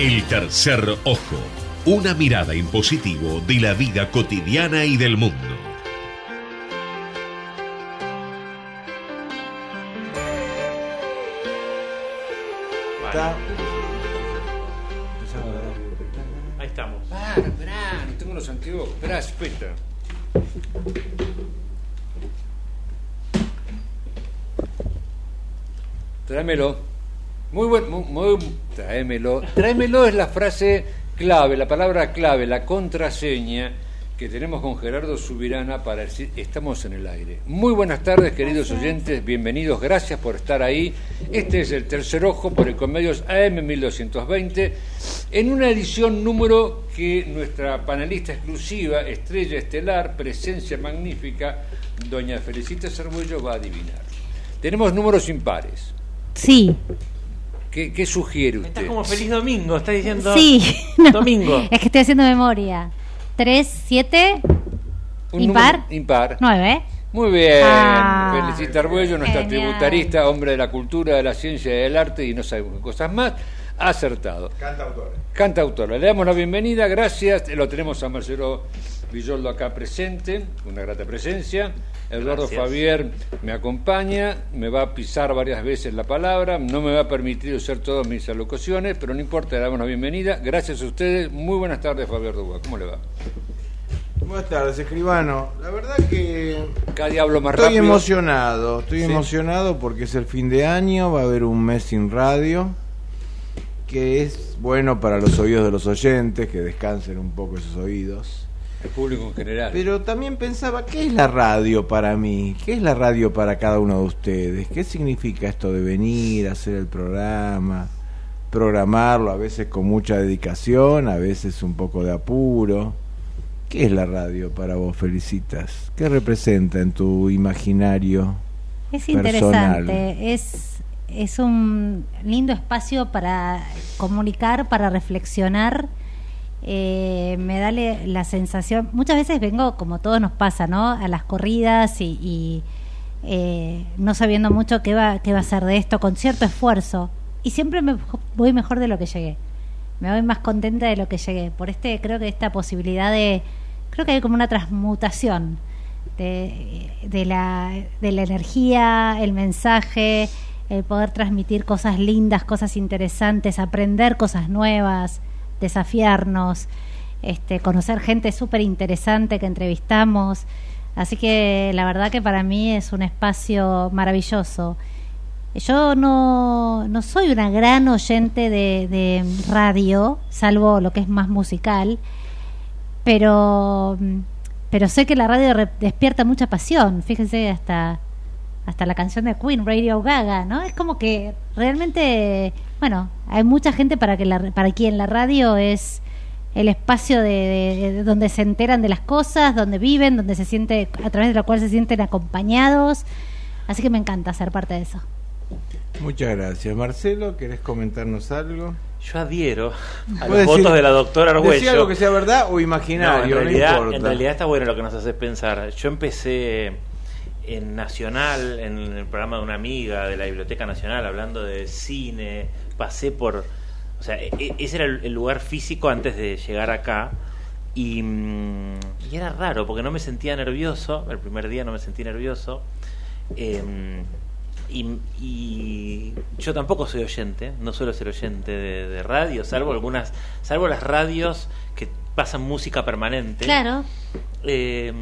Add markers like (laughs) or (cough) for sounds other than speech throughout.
El tercer ojo, una mirada en positivo de la vida cotidiana y del mundo. Está. Ahí estamos. Ah, esperá, no tengo los anteojos. Esperá, espera. Tráemelo. Muy buen, muy, muy- tráemelo. Tráemelo es la frase clave, la palabra clave, la contraseña que tenemos con Gerardo Subirana para decir estamos en el aire. Muy buenas tardes, queridos oyentes, bienvenidos, gracias por estar ahí. Este es el tercer ojo por Ecomedios AM 1220, en una edición número que nuestra panelista exclusiva, estrella estelar, presencia magnífica, doña Felicita Cervuello va a adivinar. Tenemos números impares. Sí, ¿Qué, qué sugiere usted? Estás como feliz domingo, estás diciendo. sí. (laughs) no, Domingo. Es que estoy haciendo memoria. 3, 7, Un impar. número impar. 9. Muy bien, Ah. Felicita Arguello, nuestra Genial. tributarista, hombre de la cultura, de la ciencia y del arte y no sabe qué cosas más, ha acertado. Canta autor. Canta autora, le damos la bienvenida, gracias, lo tenemos a Marcelo Villoldo acá presente, una grata presencia. Eduardo Gracias. Fabier me acompaña, me va a pisar varias veces la palabra, no me va a permitir usar todas mis alocuciones, pero no importa, le damos la bienvenida. Gracias a ustedes, muy buenas tardes Fabier Dubá, ¿cómo le va? Buenas tardes, escribano. La verdad que Cada día hablo más estoy rápido. emocionado. Estoy Sí. emocionado porque es el fin de año, va a haber un mes sin radio, que es bueno para los oídos de los oyentes, que descansen un poco esos oídos. El público en general. Pero también pensaba, ¿qué es la radio para mí? ¿Qué es la radio para cada uno de ustedes? ¿Qué significa esto de venir, hacer el programa, programarlo, a veces con mucha dedicación, a veces un poco de apuro? ¿Qué es la radio para vos, Felicitas? ¿Qué representa en tu imaginario? Es Personal. interesante. Es, es un lindo espacio para comunicar, para reflexionar. Eh, me da la sensación, muchas veces vengo, como todos nos pasa, ¿no? A las corridas y, y, eh, no sabiendo mucho qué va, qué va a ser de esto, con cierto esfuerzo. Y siempre me voy mejor de lo que llegué. Me voy más contenta de lo que llegué. Por este, creo que esta posibilidad de, creo que hay como una transmutación de, de la, de la energía, el mensaje, el poder transmitir cosas lindas, cosas interesantes, aprender cosas nuevas, desafiarnos, este, conocer gente súper interesante que entrevistamos. Así que la verdad que para mí es un espacio maravilloso. Yo no, no soy una gran oyente de, de radio, salvo lo que es más musical, pero, pero sé que la radio despierta mucha pasión. Fíjense, hasta, hasta la canción de Queen, Radio Gaga, ¿no? Es como que realmente, bueno, hay mucha gente para, que la, para quien la radio es el espacio de, de- de donde se enteran de las cosas, donde viven, donde se siente, a través de la cual se sienten acompañados. Así que me encanta ser parte de eso. Muchas gracias. Marcelo, ¿querés comentarnos algo? Yo adhiero a los votos decir- de la doctora Argüello. Decía algo que sea verdad o No, imaginario, en, no, realidad, importa. en realidad está bueno lo que nos haces pensar. Yo empecé en Nacional, en el programa de una amiga de la Biblioteca Nacional, hablando de cine. Pasé por. O sea, e- e- ese era el lugar físico antes de llegar acá. Y, mm, y era raro porque no me sentía nervioso. El primer día no me sentí nervioso. Em, y, y yo tampoco soy oyente, no suelo ser oyente de, de radio, salvo algunas, salvo las radios que pasan música permanente. Claro, Eh,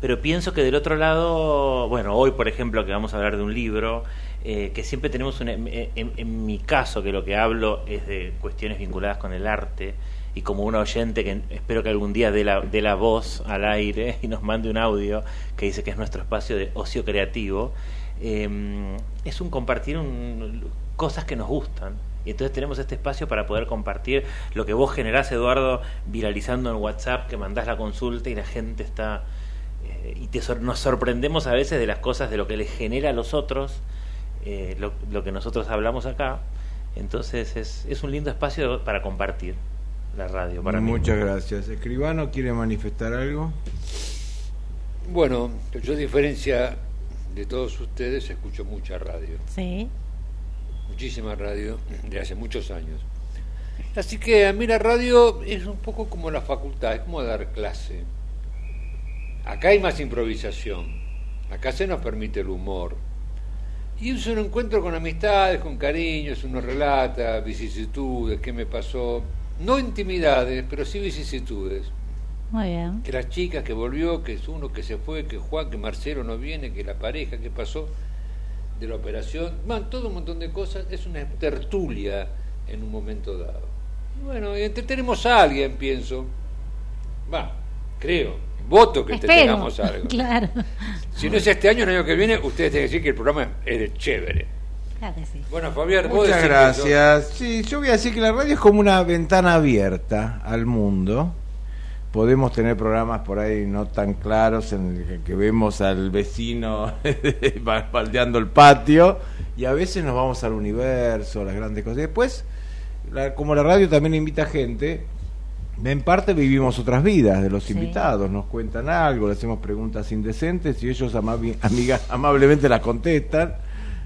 pero pienso que del otro lado, bueno, hoy por ejemplo que vamos a hablar de un libro, eh, que siempre tenemos una, en, en- mi caso que lo que hablo es de cuestiones vinculadas con el arte y como un oyente que espero que algún día dé la, dé la voz al aire (laughs) y nos mande un audio que dice que es nuestro espacio de ocio creativo, eh, es un compartir un- cosas que nos gustan. Y entonces tenemos este espacio para poder compartir lo que vos generás, Eduardo, viralizando en WhatsApp, que mandás la consulta y la gente está... eh, y te nos sorprendemos a veces de las cosas, de lo que les genera a los otros, eh, lo, lo que nosotros hablamos acá. Entonces es, es un lindo espacio para compartir la radio. Para mí. Muchas gracias. Escribano, ¿quiere manifestar algo? Bueno, yo a diferencia de todos ustedes escucho mucha radio, sí. muchísima radio de hace muchos años. Así que a mí la radio es un poco como la facultad, es como dar clase. Acá hay más improvisación, acá se nos permite el humor. Y es un encuentro con amistades, con cariños, uno relata vicisitudes, qué me pasó. No intimidades, pero sí vicisitudes. Muy bien. Que las chicas, que volvió, que es uno que se fue, que Juan, que Marcelo no viene, que la pareja, que pasó de la operación. Man, todo un montón de cosas. Es una tertulia en un momento dado. Y bueno, y entretenemos a alguien, pienso. Va, creo. Voto que Espero. entretengamos algo. (laughs) Claro. Si no es este año, el año que viene, ustedes tienen que decir que el programa es de chévere. Claro que sí. Bueno, Fabián, vos Muchas gracias. Sí, yo voy a decir que la radio es como una ventana abierta al mundo. Podemos tener programas por ahí no tan claros en el que- vemos al vecino (laughs) ba- baldeando el patio y a veces nos vamos al universo, las grandes cosas. Y después, la- como la radio también invita gente, en parte vivimos otras vidas de los Sí. invitados, nos cuentan algo, le hacemos preguntas indecentes y ellos amiga- amablemente las contestan,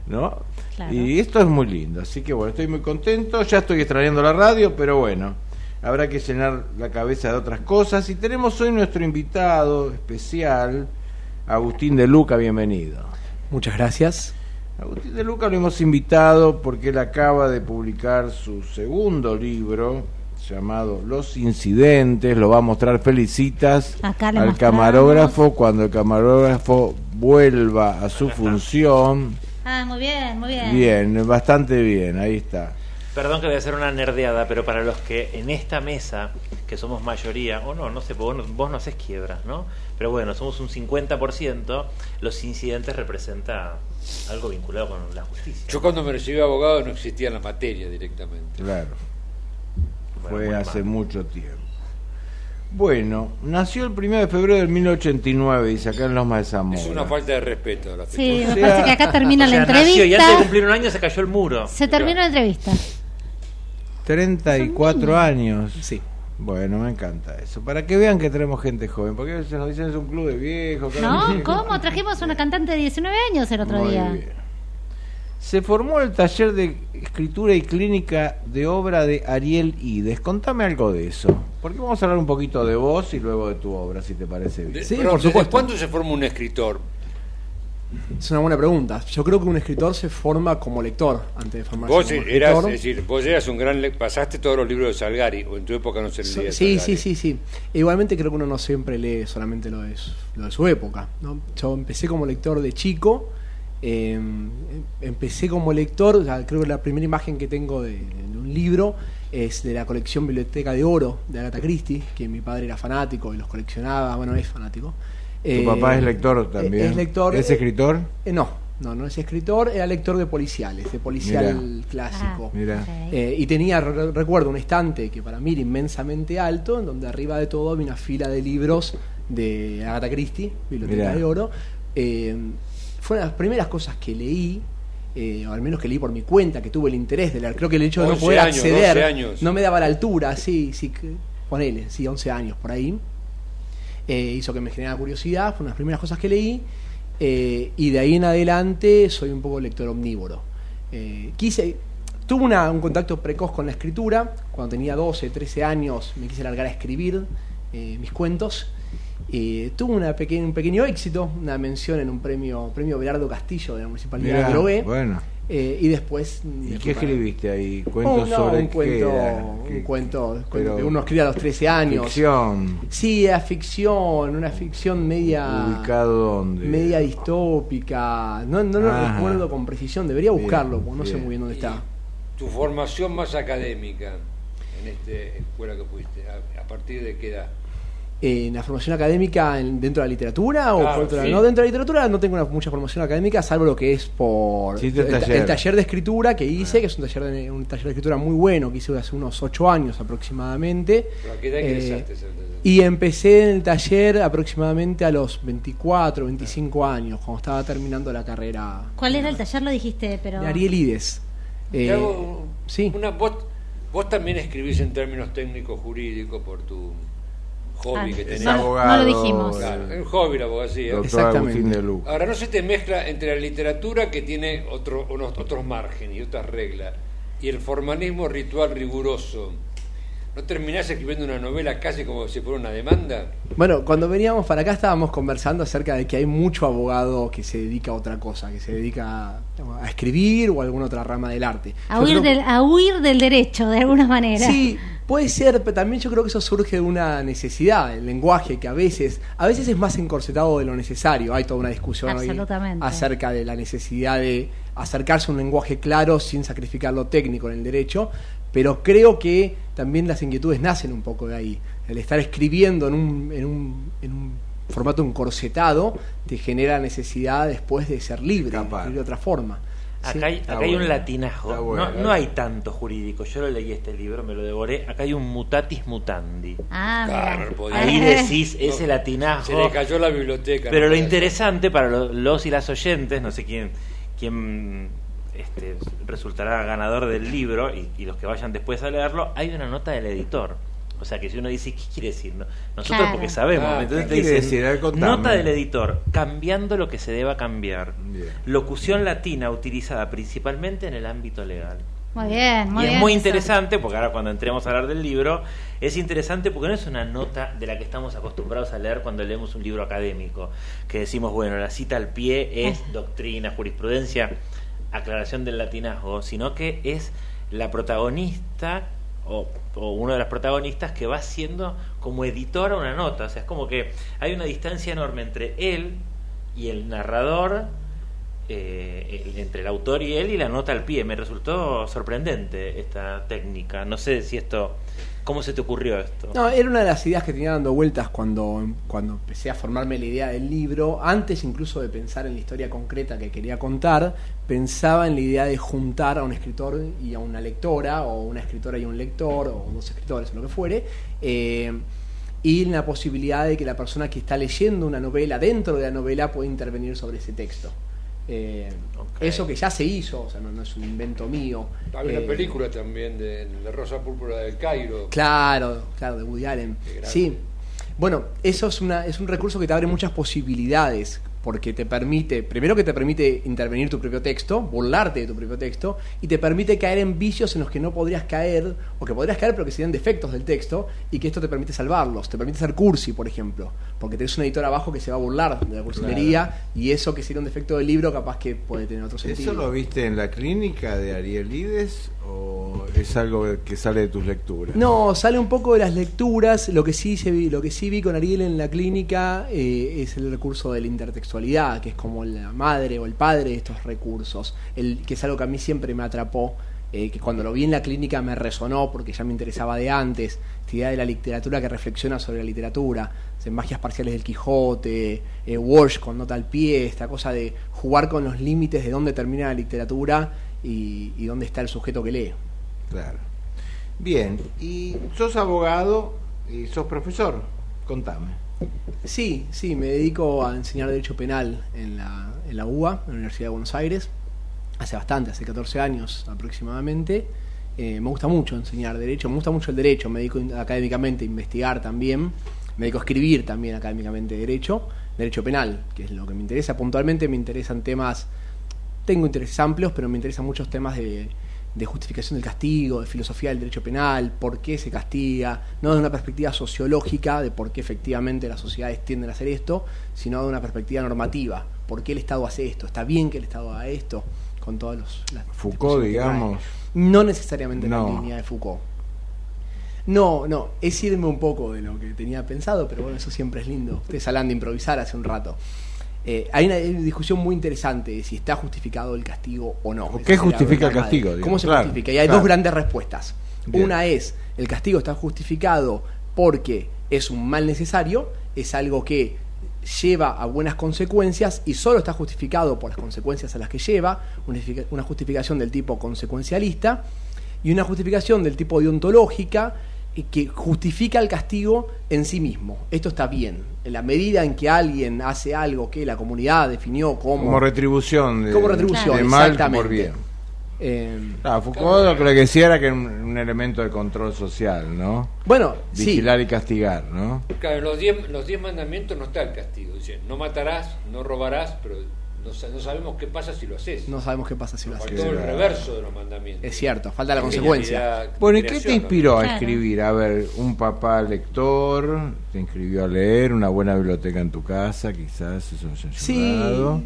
¿no? Claro. Y esto es muy lindo, así que bueno, estoy muy contento, ya estoy extrañando la radio, pero bueno, habrá que llenar la cabeza de otras cosas y tenemos hoy nuestro invitado especial, Agustín de Luca, bienvenido. Muchas gracias. Agustín de Luca lo hemos invitado porque él acaba de publicar su segundo libro llamado Los Incidentes, lo va a mostrar Felicitas al mostramos. camarógrafo cuando el camarógrafo vuelva a su función. Ah, muy bien, muy bien. Bien, bastante bien, ahí está. Perdón que voy a hacer una nerdeada, pero para los que en esta mesa, que somos mayoría, o no, no sé, vos no, vos no haces quiebras, ¿no? Pero bueno, somos un 50%, los incidentes representa algo vinculado con la justicia. Yo cuando me recibí abogado no existía la materia directamente. Claro, fue hace mal. mucho tiempo. Bueno, nació el 1 de febrero del 1089, dice acá en Loma de Zamora. Es una falta de respeto la. Sí, me O sea- parece que acá termina O sea, la nació y antes de entrevista. cumplir un año se cayó el muro. Se terminó la entrevista. 34 años. Sí. Bueno, me encanta eso. Para que vean que tenemos gente joven. Porque a veces nos dicen es un club de viejos. ¿No? viejo. ¿Cómo? Trajimos una cantante de 19 años el otro Muy día. bien. Se formó el taller de escritura y clínica de obra de Ariel Ides. Contame algo de eso. Porque vamos a hablar un poquito de vos y luego de tu obra, si te parece De- bien. Sí, pero por ¿desde supuesto. ¿Cuándo se forma un escritor? Es una buena pregunta. Yo creo que un escritor se forma como lector antes de formarse Vos como eras, escritor. es decir, vos eras un gran pasaste todos los libros de Salgari, o en tu época no se So- leía Sí, sí, sí, sí. Igualmente creo que uno no siempre lee solamente lo de su, lo de su época. ¿no? Yo empecé como lector de chico. Eh, empecé como lector, o sea, creo que la primera imagen que tengo de, de un libro es de la colección Biblioteca de Oro de Agatha Christie, que mi padre era fanático y los coleccionaba, bueno, es fanático. Tu Eh, papá es lector también. Es lector. ¿Es eh, escritor? eh, no, no, no es escritor, era lector de policiales, de policial Mirá. clásico. Ah. Eh, y tenía, re- recuerdo, un estante que para mí era inmensamente alto, en donde arriba de todo había una fila de libros de Agatha Christie, Biblioteca Mirá. de Oro. Eh, fueron las primeras cosas que leí, eh, o al menos que leí por mi cuenta, que tuve el interés de leer. Creo que el hecho de no 11 poder años, acceder 12 años. no me daba la altura, sí, sí, ponele, sí, 11 años por ahí. Eh, hizo que me generara curiosidad, fueron las primeras cosas que leí. eh, y de ahí en adelante soy un poco lector omnívoro. Quise, tuve una- un contacto precoz con la escritura. Cuando tenía 12, 13 años me quise largar a escribir mis cuentos. Eh, tuve una peque- un pequeño éxito, una mención en un premio, premio Berardo Castillo de la Municipalidad Mirá, de Drogué. bueno. Eh, y después... ¿Y qué escribiste ahí? ¿Cuentos Un, no, sobre un qué cuento, era? un ¿Qué- cuento que uno escribe a los 13 años. Ficción. Sí, era ficción, una ficción media ¿Ubicado dónde? media distópica. No, no lo Ajá. recuerdo con precisión, debería Bien, buscarlo, porque no sé bien. muy bien dónde está. Tu formación más académica en esta escuela que fuiste, ¿a, a partir de qué edad? ¿En la formación académica en- dentro de la literatura? o Claro, por otro lado? sí. No, dentro de la literatura no tengo una, mucha formación académica, salvo lo que es por Sí, el el, taller. el taller de escritura que hice, que es un taller, de, un taller de escritura muy bueno, que hice hace unos 8 años aproximadamente. ¿Pero ¿A qué edad Eh? Y empecé en el taller aproximadamente a los 24, 25 años, cuando estaba terminando la carrera ¿Cuál era el taller? Lo dijiste, pero. de Ariel Ides. Te Eh, hago sí. una- vos, vos también escribís en términos técnicos jurídicos por tu hobby Ah, que tenés. abogado, no lo dijimos. Claro, es un hobby la abogacía. Agustín de Luca. Ahora no se te mezcla entre la literatura que tiene otro, unos, otros márgenes y otras reglas y el formalismo ritual riguroso. ¿No terminás escribiendo una novela casi como si fuera una demanda? Bueno, cuando veníamos para acá estábamos conversando acerca de que hay mucho abogado que se dedica a otra cosa, que se dedica a escribir o a alguna otra rama del arte. A huir, creo- del, a huir del derecho, de alguna manera. Sí, puede ser, pero también yo creo que eso surge de una necesidad, el lenguaje que a veces, a veces es más encorsetado de lo necesario. Hay toda una discusión hoy acerca de la necesidad de acercarse a un lenguaje claro sin sacrificar lo técnico en el derecho, pero creo que también las inquietudes nacen un poco de ahí. El estar escribiendo en un, en un, en un formato encorsetado te genera necesidad después de ser libre, de otra forma. Sí. Acá hay, Está acá hay un. Está bueno. no, no hay tanto jurídico. Yo lo leí este libro, me lo devoré. Acá hay un mutatis mutandi. Ah, Claro. Ahí (laughs) decís ese No, latinajo. Se le cayó la biblioteca. Pero no lo interesante para lo- los y las oyentes, no sé quién, quién este, resultará ganador del libro y, y los que vayan después a leerlo, hay una nota del editor. O sea que si uno dice, ¿qué quiere decir? No- Nosotros Claro. porque sabemos, Ah, entonces ¿qué te quiere dicen, decir? Nota del editor, cambiando lo que se deba cambiar. Bien. Locución latina utilizada principalmente en el ámbito legal. Muy bien, muy y bien. es muy eso. interesante, porque ahora cuando entremos a hablar del libro, es interesante porque no es una nota de la que estamos acostumbrados a leer cuando leemos un libro académico, que decimos, bueno, la cita al pie es doctrina, jurisprudencia, aclaración del latinazgo, sino que es la protagonista o, o uno de los protagonistas que va siendo como editor a una nota, o sea, es como que hay una distancia enorme entre él y el narrador eh, entre el autor y él y la nota al pie. Me resultó sorprendente esta técnica. No sé si esto, ¿cómo se te ocurrió esto? No, era una de las ideas que tenía dando vueltas cuando, cuando empecé a formarme la idea del libro. Antes incluso de pensar en la historia concreta que quería contar, pensaba en la idea de juntar a un escritor y a una lectora, o una escritora y un lector, o dos escritores, o lo que fuere. eh, y la posibilidad de que la persona que está leyendo una novela dentro de la novela pueda intervenir sobre ese texto. Eh. Eso que ya se hizo, o sea, no, no es un invento mío. Hay una Eh, película también de, de Rosa Púrpura del Cairo. Claro, claro, de Woody Allen. Sí. Bueno, eso es, una, es un recurso que te abre muchas posibilidades, porque te permite, primero que te permite intervenir tu propio texto, burlarte de tu propio texto, y te permite caer en vicios en los que no podrías caer, o que podrías caer pero que serían defectos del texto, y que esto te permite salvarlos. Te permite ser cursi, por ejemplo, porque tenés un editor abajo que se va a burlar de la cursilería, y eso que sería un defecto del libro capaz que puede tener otro sentido. ¿Eso lo viste en la clínica de Ariel Lides o es algo que sale de tus lecturas? No, sale un poco de las lecturas. Lo que sí se vi, lo que sí vi con Ariel en la clínica eh, es el recurso de la intertextualidad, que es como la madre o el padre de estos recursos. El, que es algo que a mí siempre me atrapó, eh, que cuando lo vi en la clínica me resonó porque ya me interesaba de antes. Esta idea de la literatura que reflexiona sobre la literatura, en magias parciales del Quijote, eh, Walsh con nota al pie, esta cosa de jugar con los límites de dónde termina la literatura y, y dónde está el sujeto que lee. Bien, y sos abogado y sos profesor. Contame. Sí, sí, me dedico a enseñar Derecho Penal en la, en la UBA, en la Universidad de Buenos Aires, hace bastante, hace 14 años aproximadamente. Eh, me gusta mucho enseñar Derecho, me gusta mucho el Derecho, me dedico académicamente a investigar también, me dedico a escribir también académicamente Derecho, Derecho Penal, que es lo que me interesa. Puntualmente me interesan temas, tengo intereses amplios, pero me interesan muchos temas de, de justificación del castigo, de filosofía del derecho penal, por qué se castiga, no desde una perspectiva sociológica de por qué efectivamente las sociedades tienden a hacer esto, sino de una perspectiva normativa, por qué el Estado hace esto, está bien que el Estado haga esto, con todas los, las Foucault, digamos. No necesariamente No. la línea de Foucault. No, no, es irme un poco de lo que tenía pensado, pero bueno, eso siempre es lindo. Ustedes hablan de improvisar hace un rato. Eh, hay una discusión muy interesante de si está justificado el castigo o no. ¿O Esa qué justifica el castigo, ¿Cómo se Claro, justifica? Y hay claro. dos grandes respuestas. Bien. Una es, el castigo está justificado porque es un mal necesario, es algo que lleva a buenas consecuencias y solo está justificado por las consecuencias a las que lleva, una justifica- una justificación del tipo consecuencialista y una justificación del tipo deontológica que justifica el castigo en sí mismo. Esto está bien. En la medida en que alguien hace algo que la comunidad definió como... Como retribución de, Como retribución, de mal exactamente. por bien. eh, Ah, Foucault lo que decía era que era un, un elemento de control social, ¿no? bueno, sí. Vigilar y castigar, ¿no? Claro, en los diez, los diez mandamientos no está el castigo. Dice, no matarás, no robarás, pero No, sa- no sabemos qué pasa si lo haces. No sabemos qué pasa si lo Nos haces. faltó el reverso de los mandamientos. Es cierto, falta la consecuencia. Bueno, ¿y qué te inspiró a escribir? A ver, un papá lector te inscribió a leer, una buena biblioteca en tu casa, quizás eso haya Sí, ayudado.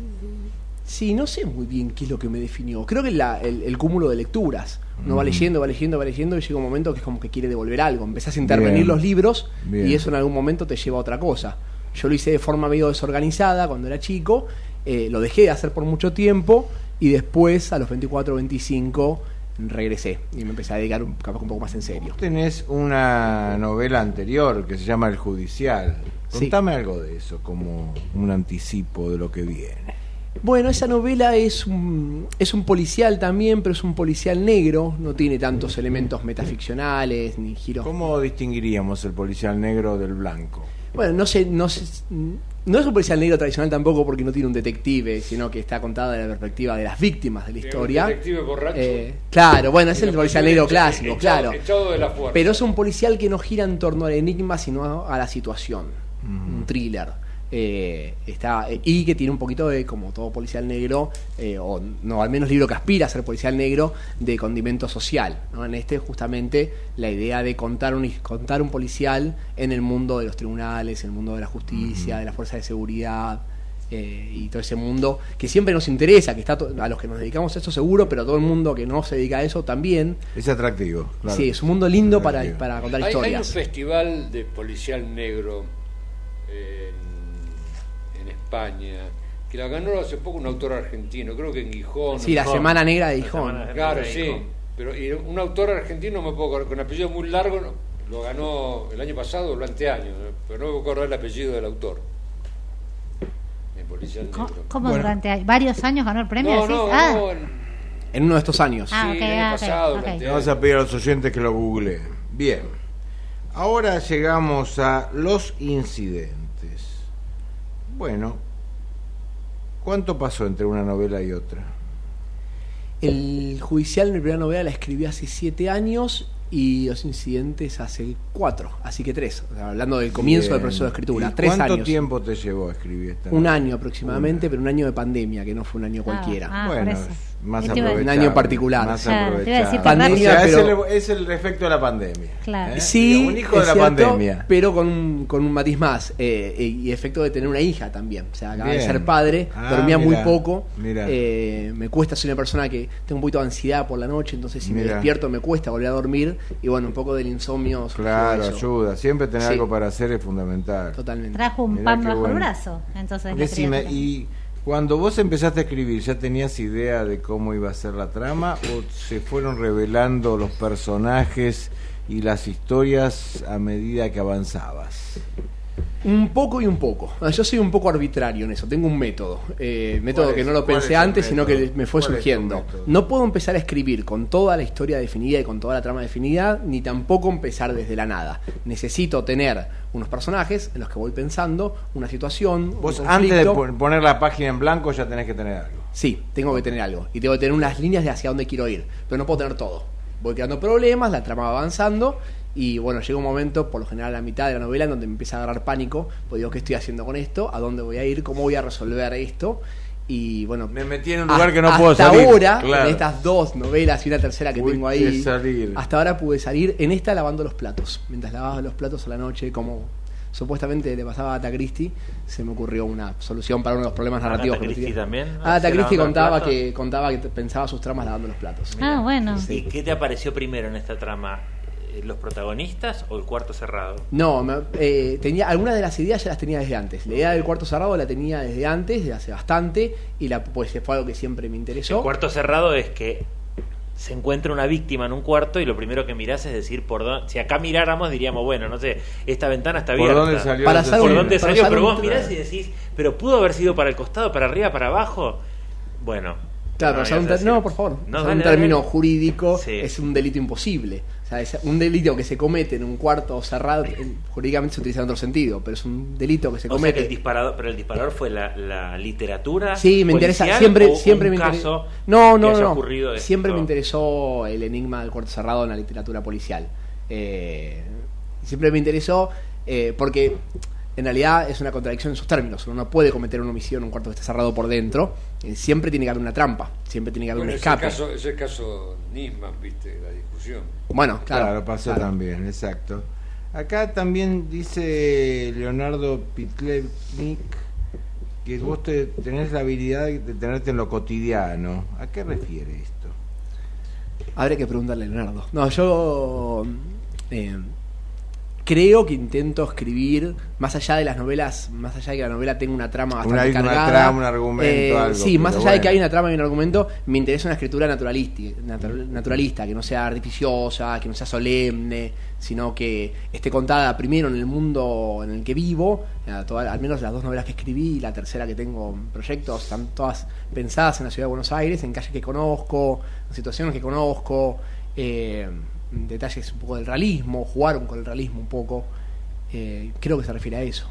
sí, no sé muy bien qué es lo que me definió. Creo que la- el, el cúmulo de lecturas. Uno va leyendo, va leyendo, va leyendo y llega un momento que es como que quiere devolver algo. Empezás a intervenir Bien. los libros Bien. y eso en algún momento te lleva a otra cosa. Yo lo hice de forma medio desorganizada cuando era chico, eh, lo dejé de hacer por mucho tiempo y después a los 24 o 25 regresé y me empecé a dedicar un, capaz un poco más en serio. Tenés una novela anterior que se llama El Judicial. Sí. Contame algo de eso, como un anticipo de lo que viene. Bueno, esa novela es un, es un policial también, pero es un policial negro, no tiene tantos elementos metaficcionales ni giros. ¿Cómo distinguiríamos el policial negro del blanco? Bueno, no sé, no sé, no es un policial negro tradicional tampoco porque no tiene un detective, sino que está contada desde la perspectiva de las víctimas de la historia. Un detective borracho. Eh, claro, bueno, es el policial negro echa- clásico, echado- claro. Echado de la fuerza. Pero es un policial que no gira en torno al enigma, sino a la situación. Un thriller. Eh, está, eh, y que tiene un poquito de, como todo policial negro, eh, o no, al menos libro que aspira a ser policial negro, de condimento social. ¿no? En este, justamente, la idea de contar un, contar un policial en el mundo de los tribunales, en el mundo de la justicia, de las fuerzas de seguridad. eh, y todo ese mundo que siempre nos interesa, que está a los que nos dedicamos a esto seguro, pero a todo el mundo que no se dedica a eso también. Es atractivo. claro. Sí, es un mundo lindo para, para contar hay, hay un historias. festival de policial negro España que la ganó hace poco un autor argentino, creo que en Gijón. Sí, la Gijón. Semana Negra de Gijón. Claro, de sí. Pero y un autor argentino, no me puedo acordar, con apellido muy largo, no, lo ganó el año pasado o anteaño, pero no me puedo acordar el apellido del autor. ¿Cómo Bueno. durante varios años ganó el premio? No, no, ah, no, en- En uno de estos años. Ah, sí, ok, el año ah, pasado, ok. el Le anterior. vamos a pedir a los oyentes que lo googleen. Bien. Ahora llegamos a los incidentes. Bueno, ¿cuánto pasó entre una novela y otra? El judicial, mi primera novela, la escribí hace siete años y los incidentes hace cuatro, así que tres. O sea, hablando del comienzo Bien. del proceso de escritura. ¿Y Tres ¿Cuánto años. tiempo te llevó a escribir esta Un novela? año aproximadamente, pero un año de pandemia, que no fue un año cualquiera. Ah, bueno, eso. Más. Un año particular. Más Claro, te iba a decir, aprovechable. Pandemia, O sea, pero- es, el, es el efecto de la pandemia. Claro. ¿eh? Sí, un hijo es de la cierto, pandemia. pero con un, con un matiz más eh, y efecto de tener una hija también. O sea, acaba de ser padre, Ah, dormía muy poco. eh, me cuesta, soy una persona que tengo un poquito de ansiedad por la noche, entonces si me despierto me cuesta volver a dormir y bueno, un poco del insomnio. Claro, ayuda. Siempre tener Sí. algo para hacer es fundamental. Totalmente. trajo un Mirá pan bajo bueno. el brazo. Entonces, Decime, y cuando vos empezaste a escribir, ¿ya tenías idea de cómo iba a ser la trama o se fueron revelando los personajes y las historias a medida que avanzabas? Un poco y un poco. Ah, Yo soy un poco arbitrario en eso, tengo un método. Eh, método ¿Cuál que no lo pensé antes, sino que me fue ¿Cuál es tu surgiendo. No puedo empezar a escribir con toda la historia definida y con toda la trama definida, ni tampoco empezar desde la nada. Necesito tener unos personajes en los que voy pensando, una situación. un Vos antes de poner la página en blanco ya tenés que tener algo. Sí, tengo que tener algo. Y tengo que tener unas líneas de hacia dónde quiero ir. Pero no puedo tener todo. Voy creando problemas, la trama va avanzando. Y bueno, llega un momento, por lo general a la mitad de la novela, en donde me empieza a agarrar pánico. Pues digo, ¿qué estoy haciendo con esto? ¿A dónde voy a ir? ¿Cómo voy a resolver esto? Y bueno, Me metí en un lugar hasta- que no puedo hasta salir. ahora, Claro. en estas dos novelas y una tercera que tengo ahí, salir. hasta ahora pude salir en esta lavando los platos. Mientras lavaba los platos a la noche, como supuestamente le pasaba a Agatha Christie, se me ocurrió una solución para uno de los problemas narrativos tenía. también lavando contaba que, contaba que pensaba sus tramas lavando los platos. Ah, bueno. ¿Y qué te apareció primero en esta trama? Eh, ¿Los protagonistas o el cuarto cerrado? No, me- eh, tenía algunas de las ideas ya las tenía desde antes. La idea del cuarto cerrado la tenía desde antes, desde hace bastante, y la, pues fue algo que siempre me interesó. El cuarto cerrado es que se encuentra una víctima en un cuarto y lo primero que mirás es decir por dónde. Si acá miráramos diríamos, bueno, no sé, esta ventana está ¿Por abierta. dónde salió Para ¿Por dónde para salió? usar Pero vos mirás y decís, pero pudo haber sido para el costado, para arriba, para abajo. Bueno. Claro, no, pero por favor. No, un término dale. jurídico Sí. es un delito imposible. O sea, es un delito que se comete en un cuarto cerrado, en- jurídicamente se utiliza en otro sentido, pero es un delito que se O sea que comete. el disparador, pero el disparador fue la, la literatura. Sí, me interesa. Siempre, o siempre un me interesa. caso No, no, no. Siempre me interesó el enigma del cuarto cerrado en la literatura policial. Eh, siempre me interesó eh, porque en realidad es una contradicción en sus términos. Uno no puede cometer una omisión en un cuarto que está cerrado por dentro. Eh, siempre tiene que haber una trampa, siempre tiene que haber Bueno, un es el escape. caso, es el caso Nisman, viste, la discusión. Bueno, claro. Claro, pasó claro. también, exacto. Acá también dice Leonardo Pitlevnik que vos te- tenés la habilidad de tenerte en lo cotidiano. ¿A qué refiere esto? Habría que preguntarle a Leonardo. No, yo eh, creo que intento escribir más allá de las novelas, más allá de que la novela tenga una trama bastante Una- una cargada. trama, un argumento, algo, Sí, más allá de que hay una trama y un argumento, me interesa una escritura naturalística, natu- naturalista, que no sea artificiosa, que no sea solemne, sino que esté contada primero en el mundo en el que vivo. eh, toda- al menos las dos novelas que escribí y la tercera que tengo en proyectos están todas pensadas en la ciudad de Buenos Aires, en calles que conozco, en situaciones que conozco, eh, detalles un poco del realismo, jugaron con el realismo un poco. eh, creo que se refiere a eso.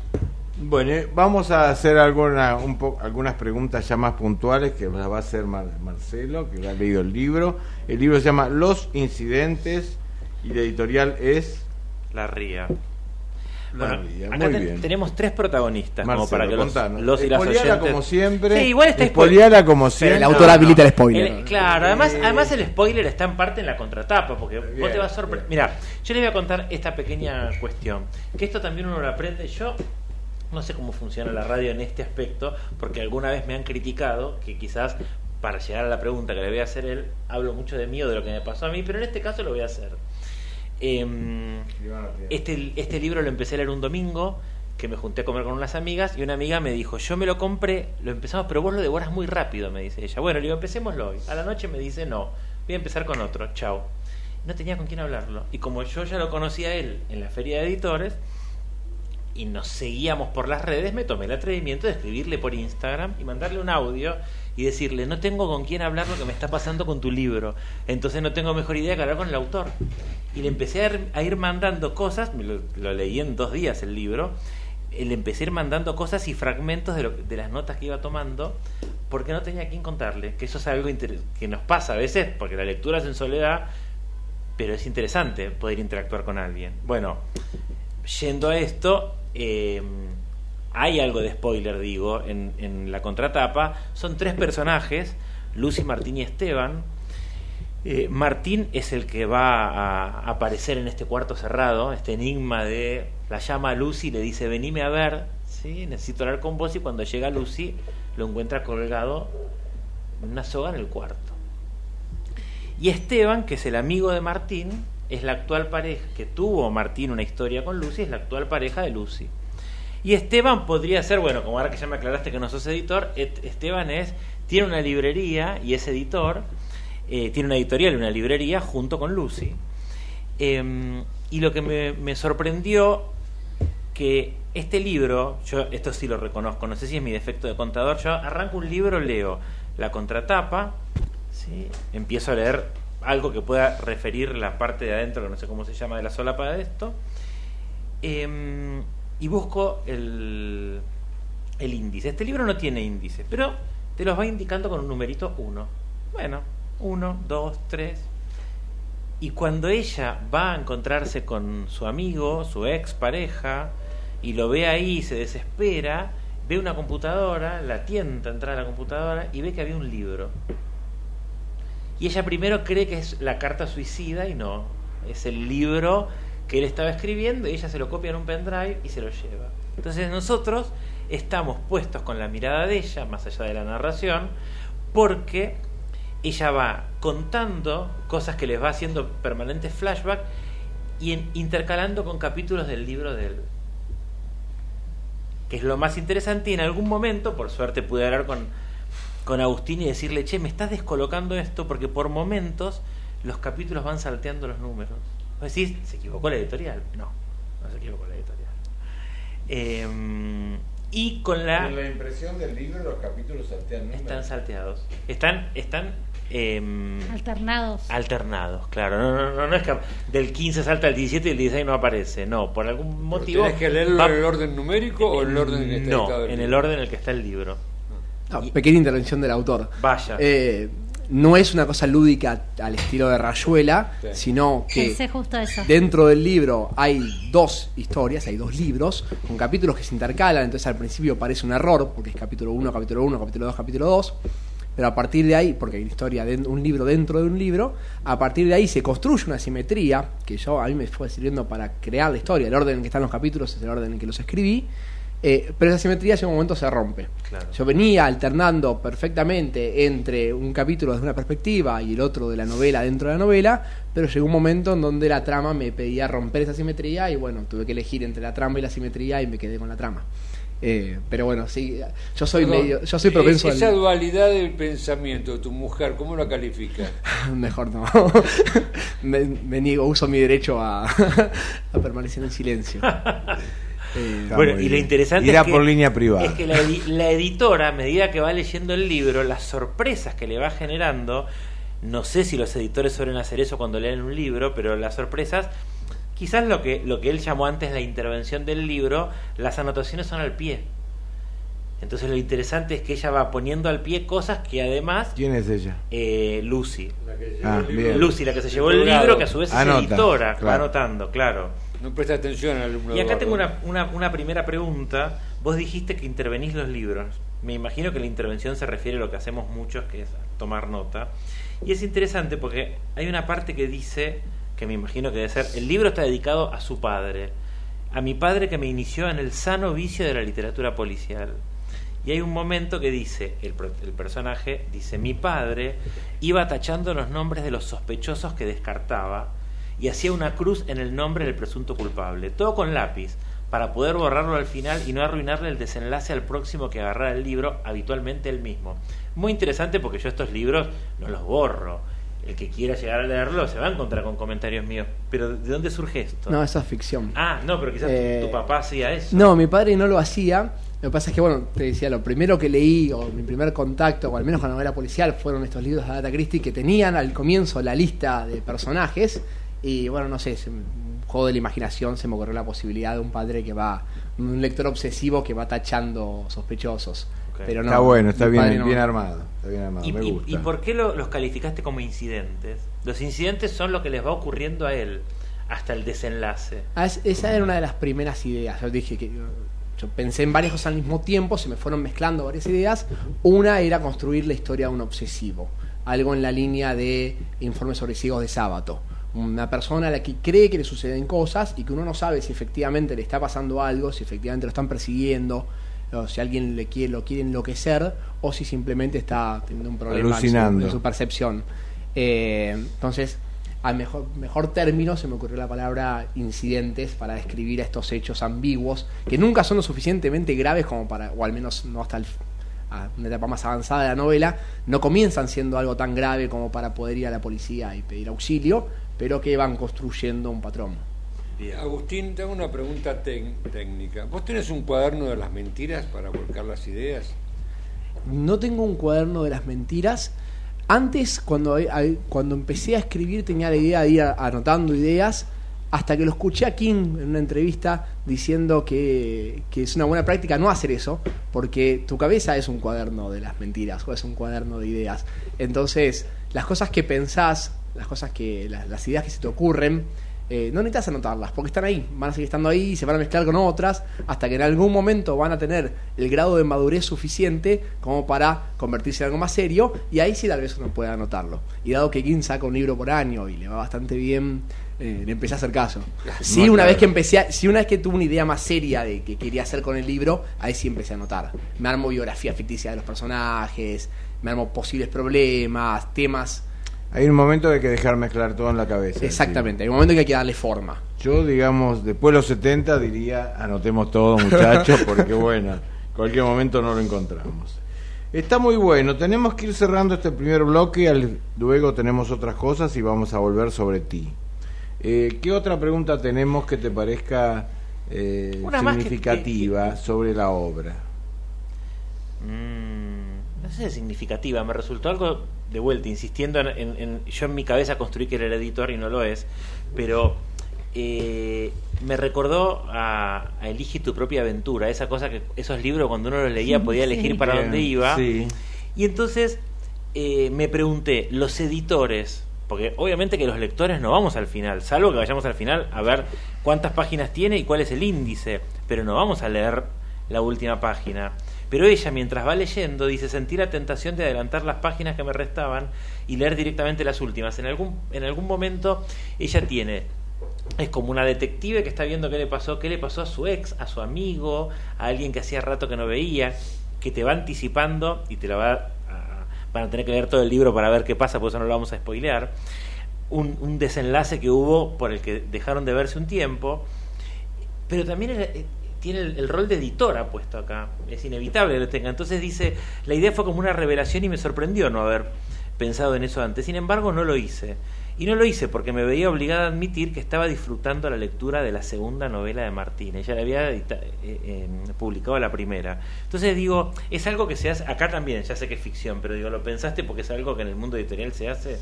Bueno, eh, vamos a hacer alguna, un po- algunas preguntas ya más puntuales que las va a hacer Mar- Marcelo, que ha leído el libro. El libro se llama Los Incidentes y la editorial es... La ría. Bueno, acá Muy ten- bien. tenemos tres protagonistas como Marcelo, para que los, contanos. los y las oyentes... como siempre. Sí, igual está Espoliala como siempre. El autor habilita el spoiler. El- claro, además, Eh. además el spoiler está en parte en la contratapa, porque vos Bien, te vas a sorprender. Mira, yo les voy a contar esta pequeña cuestión, que esto también uno lo aprende. Yo no sé cómo funciona la radio en este aspecto, porque alguna vez me han criticado que quizás para llegar a la pregunta que le voy a hacer él, hablo mucho de mí o de lo que me pasó a mí, pero en este caso lo voy a hacer. Em, este, este libro lo empecé a leer un domingo, que me junté a comer con unas amigas, y una amiga me dijo, yo me lo compré, lo empezamos, pero vos lo devoras muy rápido, me dice ella. Bueno, le digo, empecémoslo hoy. A la noche me dice, no, voy a empezar con otro, chao. No tenía con quién hablarlo. Y como yo ya lo conocía a él en la feria de editores, y nos seguíamos por las redes, me tomé el atrevimiento de escribirle por Instagram y mandarle un audio y decirle, no tengo con quién hablar lo que me está pasando con tu libro, entonces no tengo mejor idea que hablar con el autor. Y le empecé a ir, mandando cosas, lo, leí en dos días el libro, eh, le empecé a ir mandando cosas y fragmentos de, lo- de las notas que iba tomando, porque no tenía a quién contarle, que eso es algo que nos pasa a veces, porque la lectura es en soledad, pero es interesante poder interactuar con alguien. Bueno, yendo a esto, eh, hay algo de spoiler, digo, en, en la contratapa. Son tres personajes, Lucy, Martín y Esteban. Eh, Martín es el que va a aparecer en este cuarto cerrado, este enigma de la llama a Lucy le dice, venime a ver, ¿sí? necesito hablar con vos y cuando llega Lucy lo encuentra colgado en una soga en el cuarto. Y Esteban, que es el amigo de Martín, es la actual pareja, que tuvo Martín una historia con Lucy, es la actual pareja de Lucy. Y Esteban podría ser, bueno, como ahora que ya me aclaraste que no sos editor, Esteban es, tiene una librería y es editor, eh, tiene una editorial y una librería junto con Lucy. Eh, y lo que me, me sorprendió que este libro, yo esto sí lo reconozco, no sé si es mi defecto de contador, yo arranco un libro, leo la contratapa, ¿sí? empiezo a leer algo que pueda referir la parte de adentro, que no sé cómo se llama, de la solapa de esto, em, y busco el, el índice. Este libro no tiene índice, pero te los va indicando con un numerito 1. Bueno, 1, 2, 3. Y cuando ella va a encontrarse con su amigo, su ex pareja, y lo ve ahí, se desespera, ve una computadora, la tienta a entrar a la computadora y ve que había un libro. Y ella primero cree que es la carta suicida y no, es el libro que él estaba escribiendo y ella se lo copia en un pendrive y se lo lleva. Entonces nosotros estamos puestos con la mirada de ella, más allá de la narración, porque ella va contando cosas que les va haciendo permanentes flashback y en- intercalando con capítulos del libro de él. Que es lo más interesante y en algún momento, por suerte pude hablar con, con Agustín y decirle, che, me estás descolocando esto porque por momentos los capítulos van salteando los números. Vos decís, ¿se equivocó la editorial? No, no se equivocó la editorial. Eh, y con la... En la impresión del libro los capítulos saltean números. Están salteados. Están, están em, Alternados. alternados, claro. No, no, no, no es que del 15 salta al 17 y el 16 no aparece. No, por algún motivo. ¿Tienes que leerlo va- en el orden numérico o en el orden en que está No, editado en libro? el orden en el que está el libro. No, Y- pequeña intervención del autor. Vaya. Eh, no es una cosa lúdica al estilo de Rayuela, Sí. sino que justo eso. dentro del libro hay dos historias, hay dos libros, con capítulos que se intercalan, entonces al principio parece un error, porque es capítulo 1, capítulo 1, capítulo 2, capítulo 2, pero a partir de ahí, porque hay una historia, de un libro dentro de un libro, a partir de ahí se construye una simetría, que yo a mí me fue sirviendo para crear la historia, el orden en que están los capítulos es el orden en que los escribí, eh, pero esa simetría en un momento se rompe. Claro. Yo venía alternando perfectamente entre un capítulo desde una perspectiva y el otro de la novela dentro de la novela, pero llegó un momento en donde la trama me pedía romper esa simetría y bueno, tuve que elegir entre la trama y la simetría y me quedé con la trama. Eh, pero bueno, sí, yo soy Perdón, medio, yo soy propenso es- Esa al... dualidad del pensamiento de tu mujer, ¿cómo la califica? (laughs) Mejor no. (laughs) me, me niego, uso mi derecho a, (laughs) a permanecer en silencio. Eh, Bueno, y lo interesante Irá es que, por línea privada. es que la, la editora, a medida que va leyendo el libro, las sorpresas que le va generando, no sé si los editores suelen hacer eso cuando leen un libro, pero las sorpresas, quizás lo que, lo que él llamó antes la intervención del libro, las anotaciones son al pie. Entonces lo interesante es que ella va poniendo al pie cosas que además ¿Quién es ella? eh, Lucy, La que llevó Ah, el libro. bien. Lucy la que se llevó el libro, que a su vez es editora, va anotando, claro. No presta atención al alumno. Y acá tengo una, una, una primera pregunta. Vos dijiste que intervenís los libros. Me imagino que la intervención se refiere a lo que hacemos muchos, que es tomar nota. Y es interesante porque hay una parte que dice, que me imagino que debe ser, el libro está dedicado a su padre, a mi padre que me inició en el sano vicio de la literatura policial. Y hay un momento que dice, el, el personaje dice, mi padre iba tachando los nombres de los sospechosos que descartaba y hacía una cruz en el nombre del presunto culpable, todo con lápiz, para poder borrarlo al final y no arruinarle el desenlace al próximo que agarrara el libro, habitualmente él mismo. Muy interesante porque yo estos libros no los borro. El que quiera llegar a leerlo se va a encontrar con comentarios míos. Pero ¿de dónde surge esto? no, eso es ficción. Ah, no, pero quizás tu- Eh, tu papá hacía eso. No, mi padre no lo hacía. Lo que pasa es que, bueno, te decía, lo primero que leí, o mi primer contacto, o al menos con la novela policial, fueron estos libros de Agatha Christie que tenían al comienzo la lista de personajes. Y bueno, no sé, un juego de la imaginación se me ocurrió la posibilidad de un padre que va, un lector obsesivo que va tachando sospechosos. Pero no, está bueno, está bien, bien armado. Está bien armado, ¿Y, me y- gusta. y por qué lo- los calificaste como incidentes? Los incidentes son lo que les va ocurriendo a él hasta el desenlace. Ah, es- esa era una de las primeras ideas. Yo dije que yo pensé en varias cosas al mismo tiempo, se me fueron mezclando varias ideas. Una era construir la historia de un obsesivo, algo en la línea de informes sobre ciegos de sábado. Una persona a la que cree que le suceden cosas y que uno no sabe si efectivamente le está pasando algo, si efectivamente lo están persiguiendo, o si alguien le quiere, lo quiere enloquecer, o si simplemente está teniendo un problema en su- percepción. Eh, entonces, al mejor, mejor término se me ocurrió la palabra incidentes para describir a estos hechos ambiguos, que nunca son lo suficientemente graves como para, o al menos no hasta el- a una etapa más avanzada de la novela, no comienzan siendo algo tan grave como para poder ir a la policía y pedir auxilio, pero que van construyendo un patrón. Agustín, te hago una pregunta técnica. ¿Vos tenés un cuaderno de las mentiras para volcar las ideas? No tengo un cuaderno de las mentiras. Antes, cuando, cuando empecé a escribir, tenía la idea de ir anotando ideas, hasta que lo escuché a King en una entrevista diciendo que, que es una buena práctica no hacer eso, porque tu cabeza es un cuaderno de las mentiras o es un cuaderno de ideas. Entonces, las cosas que pensás, las cosas que, las, las ideas que se te ocurren, eh, no necesitas anotarlas, porque están ahí, van a seguir estando ahí, se van a mezclar con otras, hasta que en algún momento van a tener el grado de madurez suficiente como para convertirse en algo más serio, y ahí sí tal vez uno pueda anotarlo. Y dado que King saca un libro por año y le va bastante bien, eh, le empecé a hacer caso. Sí, No, una claro. vez que empecé, a- sí, una vez que tuve una idea más seria de qué quería hacer con el libro, ahí sí empecé a anotar. Me armo biografía ficticia de los personajes, me armo posibles problemas, temas. Hay un momento que hay que dejar mezclar todo en la cabeza. Exactamente, hay un momento que hay que darle forma. Yo, digamos, después de los 70 diría, anotemos todo, muchachos, (laughs) porque bueno, en cualquier momento no lo encontramos. Está muy bueno, tenemos que ir cerrando este primer bloque, al- luego tenemos otras cosas y vamos a volver sobre ti. Eh, ¿Qué otra pregunta tenemos que te parezca eh, que- significativa sobre la obra? Mm, no sé si significativa, me resultó algo de vuelta, insistiendo en, en- en- Yo en mi cabeza construí que era el editor y no lo es, pero eh, me recordó a, a Elige tu propia aventura, esa cosa que esos libros cuando uno los leía podía Sí. elegir para Bien, dónde iba. Sí. Y entonces eh, me pregunté, los editores, porque obviamente que los lectores no vamos al final, salvo que vayamos al final a ver cuántas páginas tiene y cuál es el índice, pero no vamos a leer la última página. Pero ella, mientras va leyendo, dice, sentí la tentación de adelantar las páginas que me restaban y leer directamente las últimas. En algún, en algún momento ella tiene es como una detective que está viendo qué le pasó, qué le pasó a su ex, a su amigo, a alguien que hacía rato que no veía, que te va anticipando y te la va a, van a tener que leer todo el libro para ver qué pasa, por eso no lo vamos a spoilear. Un, un desenlace que hubo por el que dejaron de verse un tiempo, pero también eh, tiene el, el, rol de editora puesto acá, es inevitable que lo tenga. Entonces dice, la idea fue como una revelación y me sorprendió no haber pensado en eso antes, sin embargo no lo hice. Y no lo hice porque me veía obligada a admitir que estaba disfrutando la lectura de la segunda novela de Martín. Ella la había eh, eh, publicado la primera. Entonces digo, es algo que se hace, acá también, ya sé que es ficción, pero digo, ¿lo pensaste porque es algo que en el mundo editorial se hace?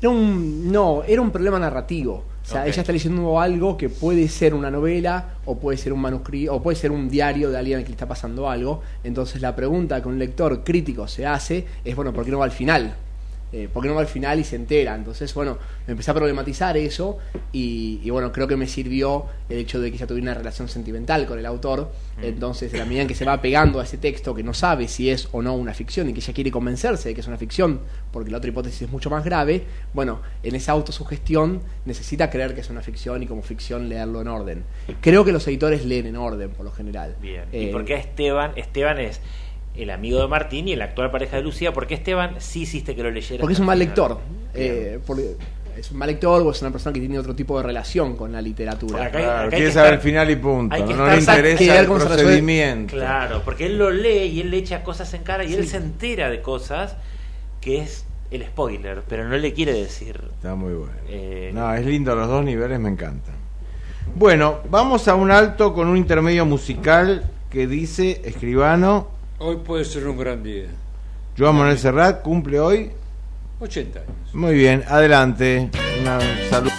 Era un, no, era un problema narrativo. O sea, ella está leyendo algo que puede ser una novela o puede ser un manuscrito o puede ser un diario de alguien al que le está pasando algo. Entonces la pregunta que un lector crítico se hace es, bueno, ¿por qué no va al final? Eh, ¿Por qué no va al final y se entera? Entonces, bueno, me empecé a problematizar eso y, y, bueno, creo que me sirvió el hecho de que ella tuviera una relación sentimental con el autor. Entonces, en la medida en que se va pegando a ese texto que no sabe si es o no una ficción y que ella quiere convencerse de que es una ficción porque la otra hipótesis es mucho más grave, bueno, en esa autosugestión necesita creer que es una ficción y como ficción leerlo en orden. Creo que los editores leen en orden por lo general. Bien. Eh, ¿Y por qué a Esteban? Esteban es el amigo de Martín y el actual pareja de Lucía. ¿Por qué Esteban sí hiciste que lo leyera? Porque es un mal lector. Eh, porque es un mal lector o es una persona que tiene otro tipo de relación con la literatura. Acá- Claro, acá quiere saber el final y punto. hay que No le estar- interesa el procedimiento. Claro, porque él lo lee y él le echa cosas en cara y él se entera de cosas que es el spoiler, pero no le quiere decir. Está muy bueno. Eh, No, es lindo, los dos niveles me encantan. Bueno, vamos a un alto con un intermedio musical que dice Escribano, Hoy puede ser un gran día. Joan Manuel Serrat, cumple hoy. 80 años. Muy bien, adelante. Una salud.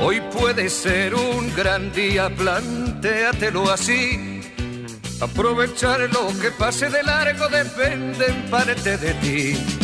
Hoy puede ser un gran día, plantéatelo así. Aprovechar lo que pase de largo depende en parte de ti.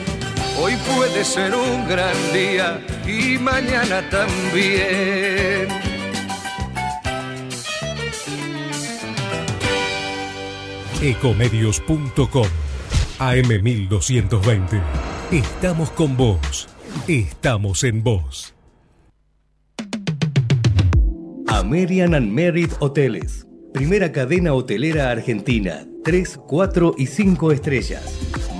Hoy puede ser un gran día y mañana también. Ecomedios.com AM1220. Estamos con vos. Estamos en vos. American and Merit Hoteles. Primera cadena hotelera argentina. 3, 4 y 5 estrellas.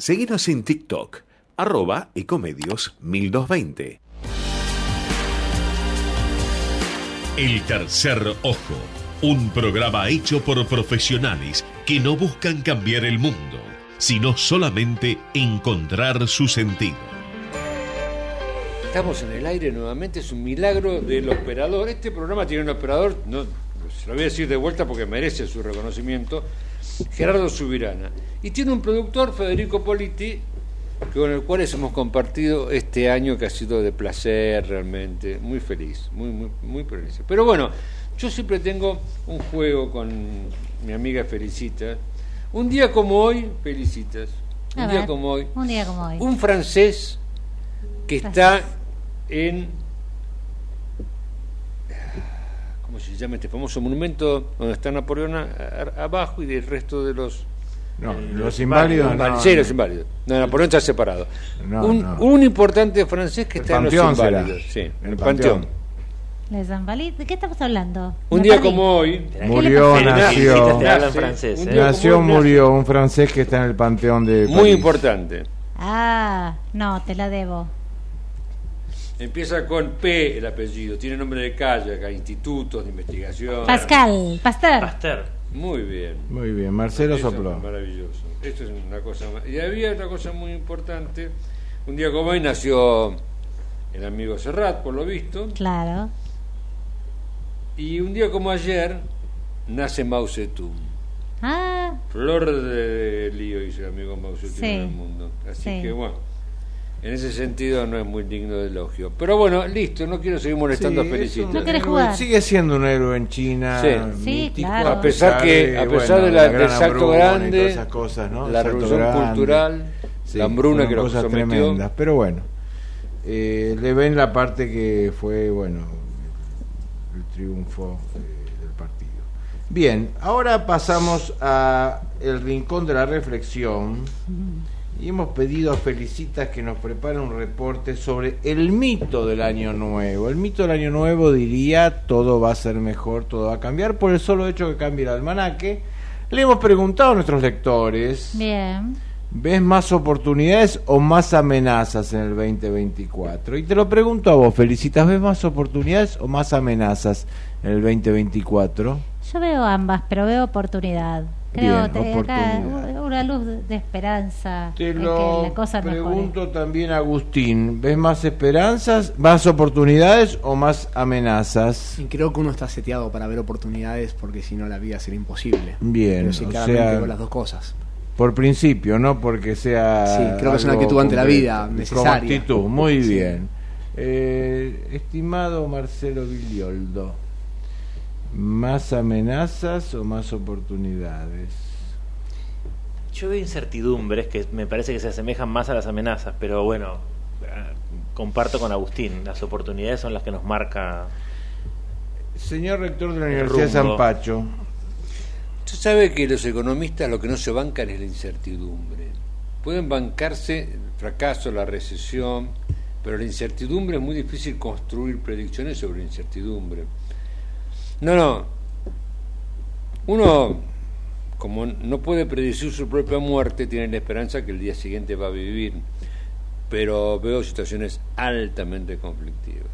Seguinos en TikTok, arroba ecomedios 1220. El tercer ojo, un programa hecho por profesionales que no buscan cambiar el mundo, sino solamente encontrar su sentido. Estamos en el aire nuevamente, es un milagro del operador. Este programa tiene un operador, no, se lo voy a decir de vuelta porque merece su reconocimiento, Gerardo Subirana. Y tiene un productor, Federico Politi, con el cual hemos compartido este año que ha sido de placer realmente, muy feliz, muy, muy, muy feliz. Pero bueno, yo siempre tengo un juego con mi amiga Felicita. Un día como hoy, Felicitas. Un día como hoy. Un día como hoy. Un francés que está en. ¿Cómo se llama este famoso monumento donde está Napoleón a- a- abajo y el resto de los. No, eh, los inválidos inválidos. no, sí, los inválidos. No, Napoleón está separado. No, un, no. un importante francés que El está en Panteón los será. inválidos. Sí, en El el Panteón. Panteón. ¿De qué estamos hablando? Un día perdí. como hoy. Murió, nació. Francés, ¿eh? Nació, murió un francés que está en el panteón de Muy París. importante. Ah, no, te la debo. Empieza con P el apellido. Tiene nombre de calle acá, institutos de investigación. Pascal, Pasteur. Pasteur. Muy bien. Muy bien, Marcelo Eso es sopló. Maravilloso. Esto es una cosa ma- Y había otra cosa muy importante. Un día como hoy nació el amigo Serrat, por lo visto. Claro. Y un día como ayer nace Mao Zedong. Ah, Flor de lío, dice el amigo Mao Zedong Sí. en el mundo. Así Sí. que bueno. En ese sentido no es muy digno de elogio. Pero bueno, listo, no quiero seguir molestando Sí, a Felicita. ¿No querés jugar? Sigue siendo un héroe en China. Sí. Sí, mítico, claro. A pesar que, a bueno, pesar de la, gran del salto grande, todas esas cosas, ¿no? la El revolución grande. cultural, Sí, la hambruna que lo cosas sometió. tremendas. Pero bueno, eh, le ven la parte que fue, bueno, el triunfo eh, del partido. Bien, ahora pasamos a el rincón de la reflexión y hemos pedido a Felicitas que nos prepare un reporte sobre el mito del año nuevo. El mito del año nuevo diría todo va a ser mejor, todo va a cambiar por el solo hecho que cambie el almanaque. Le hemos preguntado a nuestros lectores, bien. ¿ves más oportunidades o más amenazas en el 2024? Y te lo pregunto a vos, Felicitas, ¿ves más oportunidades o más amenazas en el 2024? Yo veo ambas, pero veo oportunidad. Creo Bien, que acá una luz de esperanza Te lo que la cosa mejore. pregunto también, Agustín. ¿Ves más esperanzas, más oportunidades o más amenazas? Y creo que uno está seteado para ver oportunidades porque si no la vida sería imposible. Bien, Pero sí, o sea- las dos cosas. Por principio, no porque sea. Sí, creo que es una actitud ante la vida, necesaria. actitud, muy Sí. bien. Eh, estimado Marcelo Vilioldo, ¿más amenazas o más oportunidades? Yo veo incertidumbres que me parece que se asemejan más a las amenazas, pero bueno, eh, comparto con Agustín, las oportunidades son las que nos marca Señor rector de la Universidad de San. Pacho, Usted sabe que los economistas lo que no se bancan es la incertidumbre. Pueden bancarse el fracaso, la recesión, pero la incertidumbre es muy difícil construir predicciones sobre incertidumbre. No, no. Uno, como no puede predecir su propia muerte, tiene la esperanza que el día siguiente va a vivir. Pero veo situaciones altamente conflictivas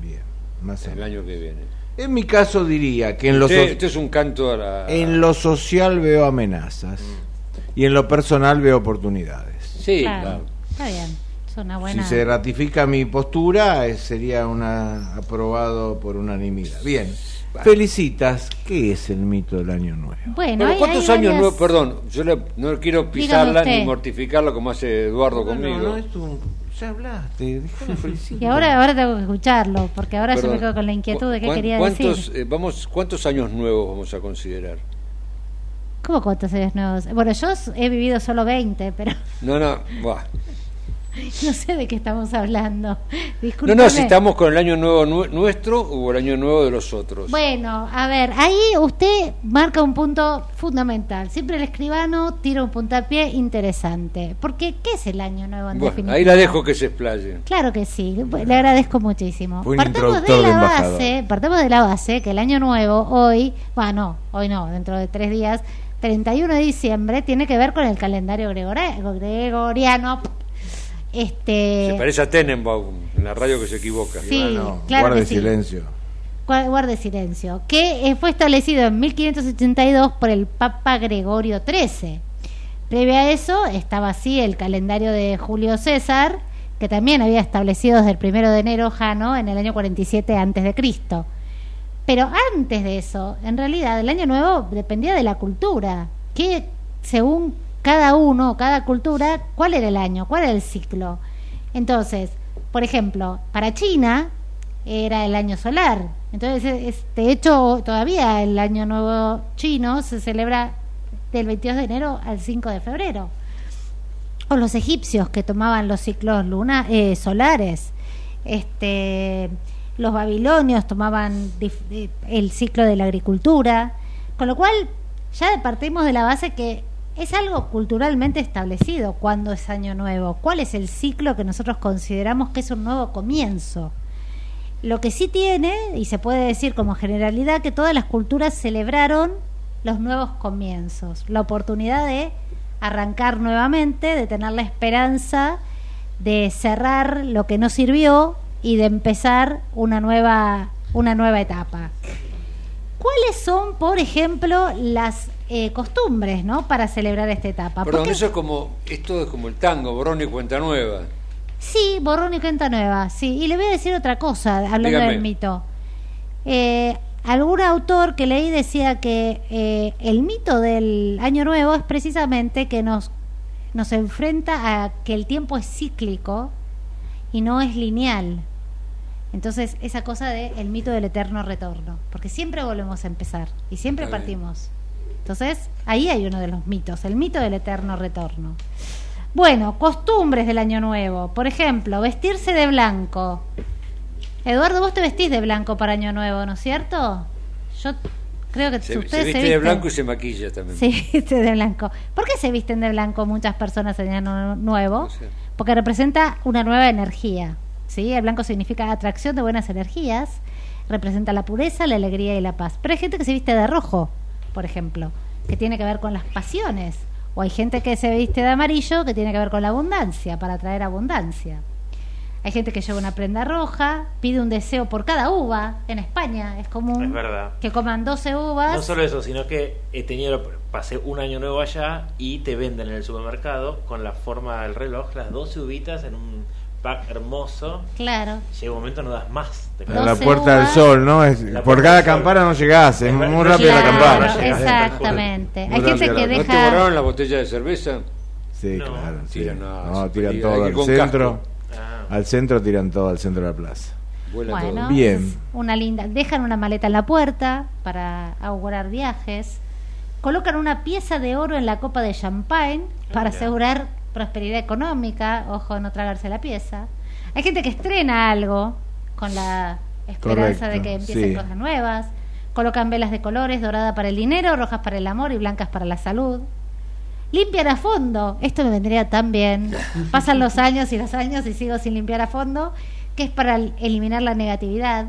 bien, más el año que viene. En mi caso diría que en lo, so- esto es un canto a la... en lo social veo amenazas y en lo personal veo oportunidades. Sí, Claro, claro. Está bien. Es una buena. Si se ratifica mi postura, eh, sería una aprobado por unanimidad. Bien. Felicitas, ¿qué es el mito del año nuevo? Bueno, hay- ¿cuántos hay años varias- nuevos? Perdón, yo le- no quiero pisarla ni mortificarla como hace Eduardo conmigo. No, no, es un- ya hablaste, déjame felicitar. Y ahora, ahora tengo que escucharlo, porque ahora yo Perdón. me quedo con la inquietud de qué ¿Cuán- quería ¿cuántos, decir. eh, vamos, ¿Cuántos años nuevos vamos a considerar? ¿Cómo cuántos años nuevos? Bueno, yo he vivido solo 20, pero No, no, buah. No sé de qué estamos hablando. No, Discúlpame. no, si estamos con el año nuevo nu- nuestro o el año nuevo de los otros. Bueno, a ver, ahí usted marca un punto fundamental. Siempre el escribano tira un puntapié interesante. Porque, ¿qué es el año nuevo en Bueno, definitiva? ahí la dejo que se explaye. Claro que sí, le agradezco muchísimo. Fue un Partamos de la base, partamos de la base que el año nuevo hoy, bueno, hoy no, dentro de tres días, 31 de diciembre, tiene que ver con el calendario gregoriano. Este, Se parece a Tenenbaum, en la radio que se equivoca. Sí, Bueno, claro guarde que sí. silencio. Gua- guarde silencio, que eh, fue establecido en 1582 por el Papa Gregorio XIII. Previo a eso estaba así el calendario de Julio César, que también había establecido desde el primero de enero Jano en el año 47 antes de Cristo. Pero antes de eso, en realidad el año nuevo dependía de la cultura, que según cada uno, cada cultura, cuál era el año, cuál era el ciclo. Entonces, por ejemplo, para China era el año solar. Entonces, es- de hecho, todavía el año nuevo chino se celebra del 22 de enero al 5 de febrero. O los egipcios que tomaban los ciclos luna, eh, solares. Este, los babilonios tomaban eh, el ciclo de la agricultura. Con lo cual, ya partimos de la base que es algo culturalmente establecido cuando es año nuevo. ¿Cuál es el ciclo que nosotros consideramos que es un nuevo comienzo? Lo que sí tiene, y se puede decir como generalidad, que todas las culturas celebraron los nuevos comienzos, la oportunidad de arrancar nuevamente, de tener la esperanza de cerrar lo que no sirvió y de empezar una nueva, una nueva etapa. ¿Cuáles son, por ejemplo, las eh, costumbres ¿no? para celebrar esta etapa? Perdón, eso es como, esto es como el tango, borrón y cuenta nueva. Sí, borrón y cuenta nueva, sí. Y le voy a decir otra cosa, hablando Dígame. del mito. Eh, algún autor que leí decía que eh, el mito del Año Nuevo es precisamente que nos, nos enfrenta a que el tiempo es cíclico y no es lineal. Entonces, esa cosa de el mito del eterno retorno, porque siempre volvemos a empezar y siempre Está partimos. Entonces, ahí hay uno de los mitos, el mito del eterno retorno. Bueno, costumbres del año nuevo. Por ejemplo, vestirse de blanco. Eduardo, vos te vestís de blanco para año nuevo, ¿no es cierto? Yo creo que Se, ustedes se viste de visten- blanco y se maquilla también. se viste de blanco. ¿Por qué se visten de blanco muchas personas en año nuevo? No sé. Porque representa una nueva energía. ¿sí? El blanco significa atracción de buenas energías, representa la pureza, la alegría y la paz. Pero hay gente que se viste de rojo, por ejemplo, que tiene que ver con las pasiones. O hay gente que se viste de amarillo, que tiene que ver con la abundancia, para traer abundancia. Hay gente que lleva una prenda roja, pide un deseo por cada uva. En España es común Es verdad. que coman 12 uvas. No solo eso, sino que he tenido, pasé un año nuevo allá y te venden en el supermercado con la forma del reloj las 12 uvitas en un pack hermoso. Claro. Llega un momento no das más. Te la 12 puerta del sol, ¿no? Es, por cada sol. campana no llegás, es Es muy rápida la campana. no llegás. exactamente. Muy Hay gente que la- ¿No te deja. borraron la botella de cerveza? Sí, No. claro. sí. Tiran, no, No, tiran todo al centro. Ah. Al centro tiran todo al centro de la plaza. Vuela Bueno, todo. Bien. una linda. Dejan una maleta en la puerta para augurar viajes. Colocan una pieza de oro en la copa de champagne para asegurar prosperidad económica. Ojo, no tragarse la pieza. Hay gente que estrena algo con la esperanza de que empiecen sí. cosas nuevas. Colocan velas de colores, dorada para el dinero, rojas para el amor y blancas para la salud. Limpian a fondo. Esto me vendría tan bien. Pasan los años y los años y sigo sin limpiar a fondo, que es para el- eliminar la negatividad.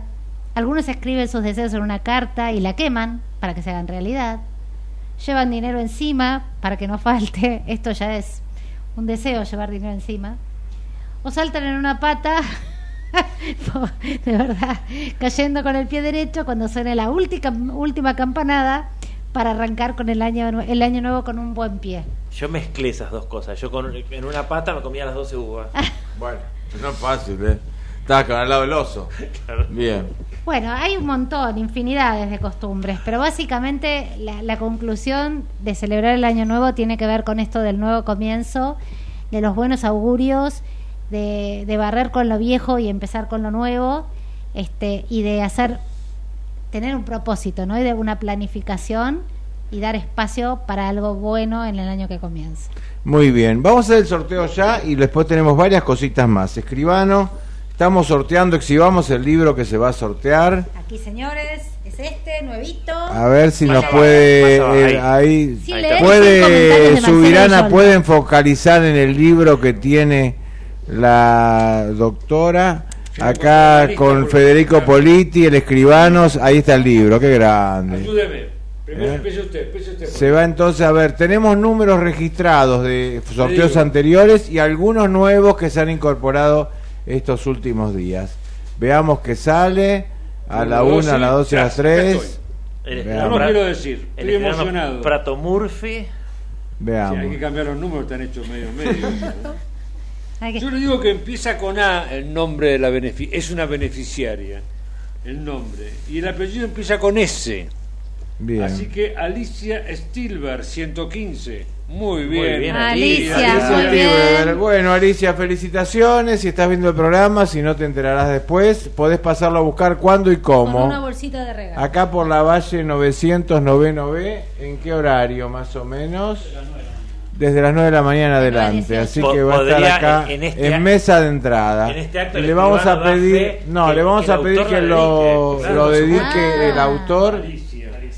Algunos escriben sus deseos en una carta y la queman para que se hagan realidad. Llevan dinero encima para que no falte. Esto ya es un deseo, llevar dinero encima. O saltan en una pata, (laughs) de verdad, cayendo con el pie derecho cuando suene la última, última campanada para arrancar con el año, el año nuevo con un buen pie. Yo mezclé esas dos cosas. Yo con, en una pata me comía las 12 uvas. Bueno, no es fácil, ¿eh? Estás con al lado del oso. (laughs) Claro. Bien. Bueno, hay un montón, infinidades de costumbres, pero básicamente la, la conclusión de celebrar el Año Nuevo tiene que ver con esto del nuevo comienzo, de los buenos augurios, de, de barrer con lo viejo y empezar con lo nuevo, este, y de hacer, tener un propósito, ¿no? Y de una planificación y dar espacio para algo bueno en el año que comienza. Muy bien, vamos a hacer el sorteo ya y después tenemos varias cositas más. Escribano, estamos sorteando, exhibamos el libro que se va a sortear. Aquí, señores, es este, nuevito. A ver si nos puede eh, ahí. Sí, puede Subirana pueden focalizar en el libro que tiene la doctora acá con Federico Politi, el escribanos, ahí está el libro, qué grande. Ayúdeme. Primero ¿Eh? empiece usted, empiece usted. Se va entonces a ver, tenemos números registrados de sorteos anteriores y algunos nuevos que se han incorporado estos últimos días. Veamos que sale a la dos, 1, a la sí. 2 y a Ya, las ya 3. estoy. El Veamos. No lo quiero decir, estoy emocionado. Prato Murphy. Sí, hay Veamos. que cambiar los números, están hechos medio medio. (laughs) Yo le digo que empieza con A el nombre de la benefi es una beneficiaria, el nombre, y el apellido empieza con S. Bien. Así que Alicia Stilber, 115. Muy bien. Muy bien, Alicia, Alicia muy Tilber. bien. Bueno, Alicia, felicitaciones. Si estás viendo el programa, si no te enterarás después, podés pasarlo a buscar cuándo y Con cómo. una bolsita de regalo. Acá por la Valle 909B, ¿en qué horario más o menos? Desde las 9 de la mañana adelante, así que va a estar acá en- este- mesa de entrada. en este acto y el le vamos a pedir, no, le vamos a pedir autor que lo, dedique, claro, lo por dedique supuesto. el autor Alicia.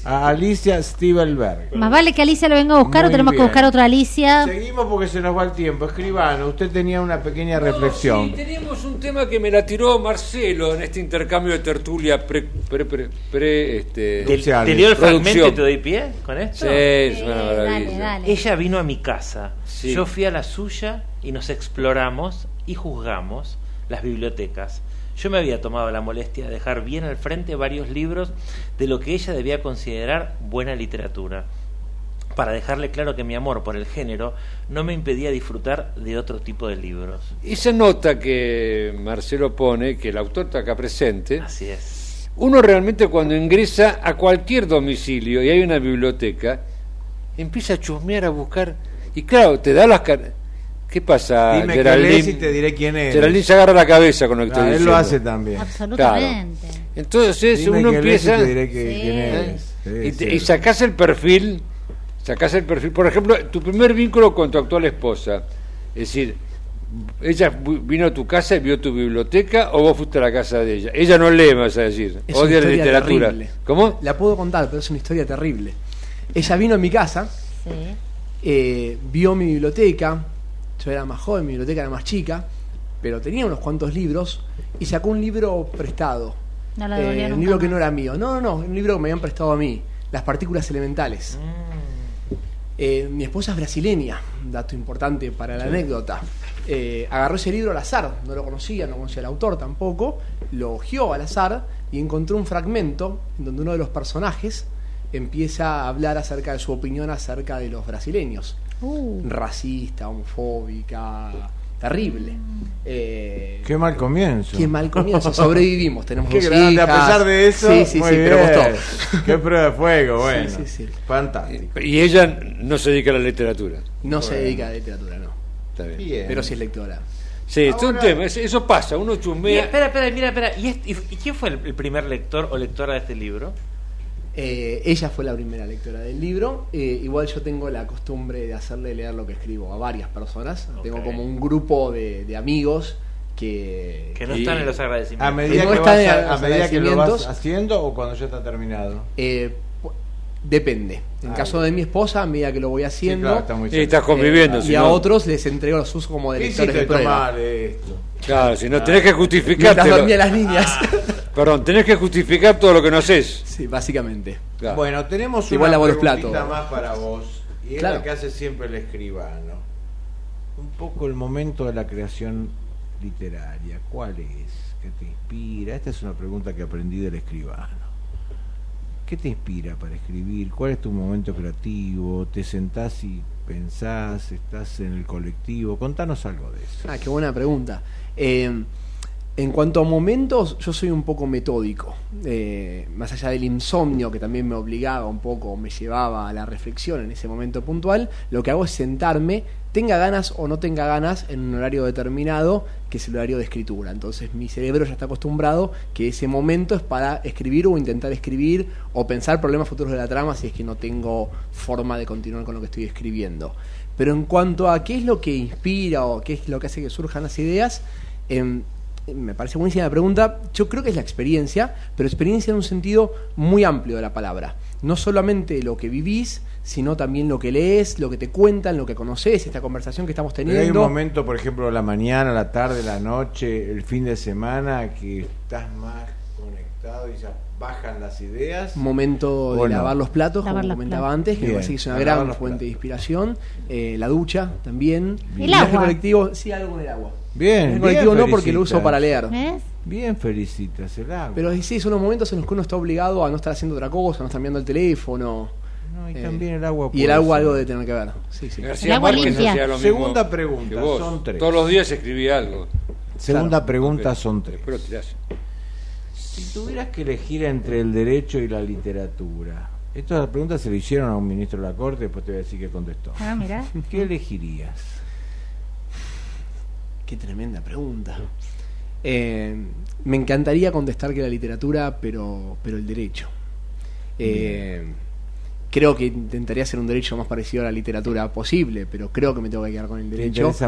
A Alicia Stivelberg. Más vale que Alicia lo venga a buscar Muy o tenemos bien. que buscar otra Alicia. Seguimos porque se nos va el tiempo. Escribano, usted tenía una pequeña No, reflexión. sí, tenemos un tema que me la tiró Marcelo en este intercambio de tertulia pre, pre, pre, pre, este, ¿Te, te leo el fragmento y te doy pie con esto? Sí, es una maravilla. dale, dale. Ella vino a mi casa, Sí. yo fui a la suya y nos exploramos y juzgamos las bibliotecas. Yo me había tomado la molestia de dejar bien al frente varios libros de lo que ella debía considerar buena literatura, para dejarle claro que mi amor por el género no me impedía disfrutar de otro tipo de libros. Esa nota que Marcelo pone, que el autor está acá presente, Así es. uno realmente cuando ingresa a cualquier domicilio y hay una biblioteca, empieza a chusmear, a buscar, y claro, te da las... ¿Qué pasa, Dime Geraldine? lees y te diré quién es. Geraldine se agarra la cabeza con lo que Ah, estoy él diciendo. lo hace también. Absolutamente. Entonces Dime uno empieza... te diré que- Sí. quién es. Sí, y, te- sí. y sacás el perfil, sacás el perfil, por ejemplo, tu primer vínculo con tu actual esposa, es decir, ella vino a tu casa y vio tu biblioteca o vos fuiste a la casa de ella. Ella no lee, me vas a decir, Es odia la literatura. terrible. ¿Cómo? La puedo contar, pero es una historia terrible. Ella vino a mi casa, Sí. eh, vio mi biblioteca, yo era más joven, mi biblioteca era más chica, pero tenía unos cuantos libros y sacó un libro prestado. No la Eh, un libro que no era mío. No, no, no, un libro que me habían prestado a mí, Las partículas elementales. Eh, mi esposa es brasileña, dato importante para la anécdota. Eh, agarró ese libro al azar, no lo conocía, no conocía al autor tampoco, lo hojeó al azar y encontró un fragmento en donde uno de los personajes empieza a hablar acerca de su opinión acerca de los brasileños. Uh, Racista, homofóbica, terrible. Eh, Qué mal comienzo. qué mal comienzo, sobrevivimos, tenemos (laughs) Qué dos grande, a pesar de eso. Sí, sí, muy sí, pero bien. costó. (laughs) Qué prueba de fuego, bueno. sí, sí. Fantástico. Y ella no se dedica a la literatura. No se dedica a literatura, no. Está bien. Bien. Pero sí es lectora. Sí, es un tema, es- eso pasa, uno Y, chusmea. espera, espera, mira, espera. ¿Y, este- y- quién fue el primer lector o lectora de este libro? Eh, ella fue la primera lectora del libro. Eh, igual yo tengo la costumbre de hacerle leer lo que escribo a varias personas. Tengo como un grupo de, de amigos que... Que no Y- están en los A agradecimientos. medida, que, vas a, medida que lo vas haciendo o cuando ya está terminado. eh, depende. En Ah, caso de mi esposa, a medida que lo voy Sí, haciendo... claro, está muy Sí, estás eh, conviviendo. y si a no- otros les entrego los usos como de ¿Qué lectores de prueba. tomar esto? Claro, si no tenés que Mientras justificarte. dormía las niñas. Perdón, tenés que justificar todo lo que no haces. sí, básicamente. Claro. Bueno, tenemos Igual una preguntita platos. más para vos. Y es Claro. la que hace siempre el escribano. Un poco el momento de la creación literaria. ¿Cuál es? ¿Qué te inspira? Esta es una pregunta que aprendí del escribano. ¿Qué te inspira para escribir? ¿Cuál es tu momento creativo? ¿Te sentás y pensás? ¿Estás en el colectivo? Contanos algo de eso. Ah, qué buena pregunta. Eh, En cuanto a momentos, yo soy un poco metódico. Eh, más allá del insomnio que también me obligaba un poco, me llevaba a la reflexión en ese momento puntual, lo que hago es sentarme, tenga ganas o no tenga ganas, en un horario determinado, que es el horario de escritura. Entonces mi cerebro ya está acostumbrado que ese momento es para escribir o intentar escribir o pensar problemas futuros de la trama si es que no tengo forma de continuar con lo que estoy escribiendo. Pero en cuanto a qué es lo que inspira o qué es lo que hace que surjan las ideas, em, me parece buenísima la pregunta. Yo creo que es la experiencia, pero experiencia en un sentido muy amplio de la palabra. No solamente lo que vivís, sino también lo que lees, lo que te cuentan, lo que conoces, esta conversación que estamos teniendo. hay un momento, por ejemplo, la mañana, la tarde, la noche, el fin de semana, que estás más conectado y ya bajan las ideas. Momento de lavar los platos, como comentaba antes, que me parece que es una gran fuente de inspiración. Eh, la ducha también. El, agua. colectivo, sí, algo con el agua. Bien, el colectivo no porque lo uso para leer. Bien felicitas el agua. Pero sí, son los momentos en los que uno está obligado a no estar haciendo otra cosa, a no estar mirando el teléfono. No, y también el agua. Y el agua algo de tener que ver. Sí, sí. El agua limpia. Segunda pregunta, son tres. Todos los días escribí algo. Segunda pregunta son tres. Pero tirás. Si tuvieras que elegir entre el derecho y la literatura, esta pregunta se le hicieron a un ministro de la Corte, después te voy a decir que contestó. Ah, mira. ¿Qué elegirías? Qué tremenda pregunta. Eh, me encantaría contestar que la literatura, pero, pero el derecho. Eh, creo que intentaría hacer un derecho más parecido a la literatura posible, pero creo que me tengo que quedar con el derecho. es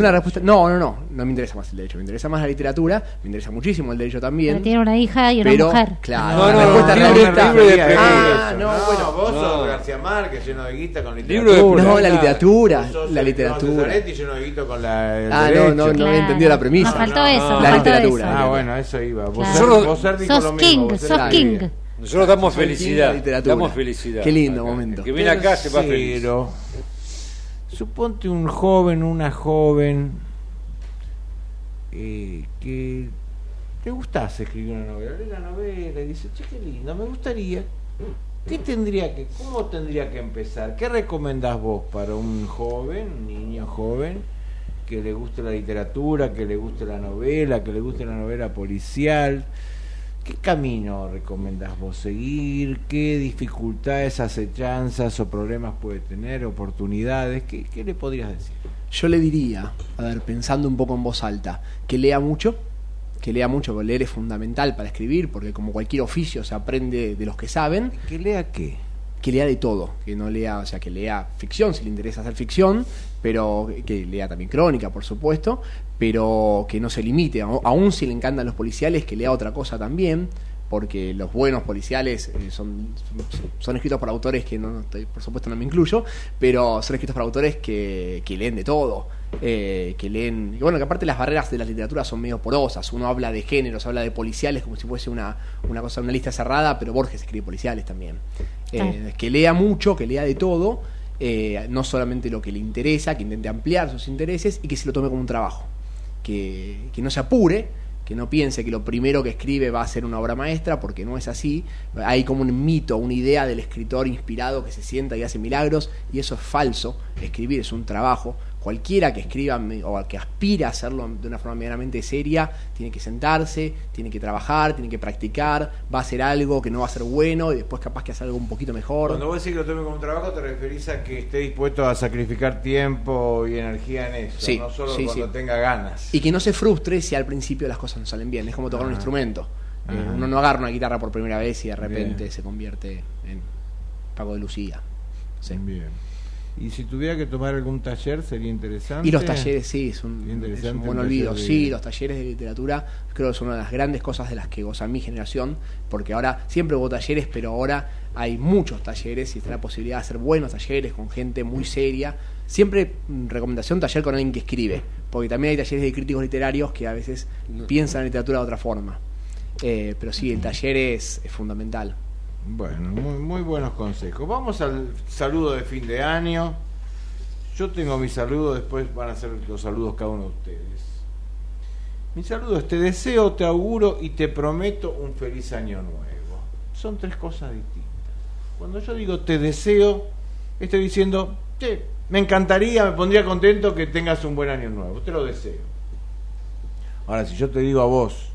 una, respuesta. No, no, no, no me interesa más el derecho, me interesa más la literatura, me interesa muchísimo el derecho también. Pero tiene una hija y una mujer. Claro, no, no, respuesta realista. Ah, no, bueno, vos sos García Márquez lleno de guita con literatura. No, la literatura, la literatura. lleno de guita con la Ah, no, no, no he entendido la premisa. Me faltó eso. La literatura. Ah, bueno, eso iba. Vos sos king, sos king. Nosotros damos felicidad. Damos felicidad. Qué lindo momento. que viene acá se va feliz. Suponte un joven, una joven eh, que te gustase escribir una novela, lee la novela y dice, che, qué lindo, me gustaría. ¿Qué tendría que, cómo tendría que empezar? ¿Qué recomendás vos para un joven, un niño joven, que le guste la literatura, que le guste la novela, que le guste la novela policial? ¿Qué camino recomendás vos seguir? ¿Qué dificultades, acechanzas o problemas puede tener? ¿Oportunidades? ¿Qué, le podrías decir? Yo le diría, a ver, pensando un poco en voz alta, que lea mucho, que lea mucho, porque leer es fundamental para escribir, porque como cualquier oficio se aprende de los que saben. ¿Que lea qué? Que lea de todo, que no lea, o sea, que lea ficción si le interesa hacer ficción, pero que lea también crónica, por supuesto, pero que no se limite, aún si le encantan los policiales, que lea otra cosa también, porque los buenos policiales eh, son, son, escritos por autores que, no, por supuesto, no me incluyo, pero son escritos por autores que, que leen de todo, eh, que leen. Y bueno, que aparte las barreras de la literatura son medio porosas. Uno habla de géneros, habla de policiales como si fuese una, una cosa, una lista cerrada, pero Borges escribe policiales también. Eh, que lea mucho, que lea de todo, no solamente lo que le interesa, que intente ampliar sus intereses y que se lo tome como un trabajo que, no se apure, que no piense que lo primero que escribe va a ser una obra maestra, porque no es así. Hay como un mito, una idea del escritor inspirado que se sienta y hace milagros, y eso es falso. Escribir es un trabajo, cualquiera que escriba o que aspira a hacerlo de una forma medianamente seria, tiene que sentarse, tiene que trabajar, tiene que practicar, va a hacer algo que no va a ser bueno y después capaz que hace algo un poquito mejor. Cuando vos decís que lo tome como un trabajo, te referís a que esté dispuesto a sacrificar tiempo y energía en eso, no solo cuando tenga ganas. Y que no se frustre si al principio las cosas no salen bien, es como tocar un instrumento. Eh, uno no agarra una guitarra por primera vez y de repente se convierte en Pago de Lucía. Sí. Bien. Y si tuviera que tomar algún taller sería interesante. Y los talleres, sí, es un, buen olvido. Sí, los talleres de literatura creo que son una de las grandes cosas de las que goza mi generación, porque ahora siempre hubo talleres, pero ahora hay muchos talleres y está la posibilidad de hacer buenos talleres con gente muy seria. Siempre mm, recomendación taller con alguien que escribe, porque también hay talleres de críticos literarios que a veces piensan en literatura de otra forma. Eh, pero sí, el taller es fundamental. Bueno, muy, muy buenos consejos. Vamos al saludo de fin de año. Yo tengo mi saludo, después van a ser los saludos cada uno de ustedes. Mi saludo es te deseo, te auguro y te prometo un feliz año nuevo. Son tres cosas distintas. Cuando yo digo te deseo, estoy diciendo, che, me encantaría, me pondría contento que tengas un buen año nuevo. Te lo deseo. Ahora, si yo te digo a vos,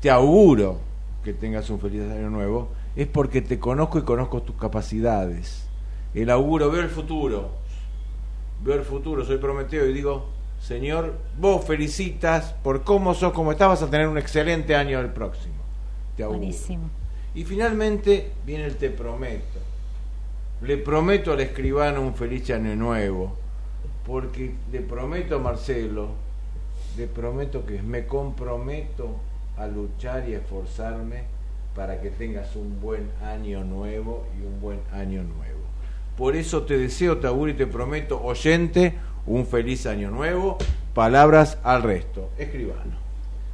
te auguro que tengas un feliz año nuevo, es porque te conozco y conozco tus capacidades. El auguro, veo el futuro, veo el futuro, soy prometido y digo, Señor, vos felicitas por cómo sos, cómo estás, vas a tener un excelente año el próximo. Te auguro. Buenísimo. Y finalmente viene el te prometo. Le prometo al escribano un feliz año nuevo, porque le prometo a Marcelo, le prometo que me comprometo a luchar y a esforzarme para que tengas un buen año nuevo y un buen año nuevo. Por eso te deseo, te auguro y te prometo, oyente, un feliz año nuevo. Palabras al resto. Escribano.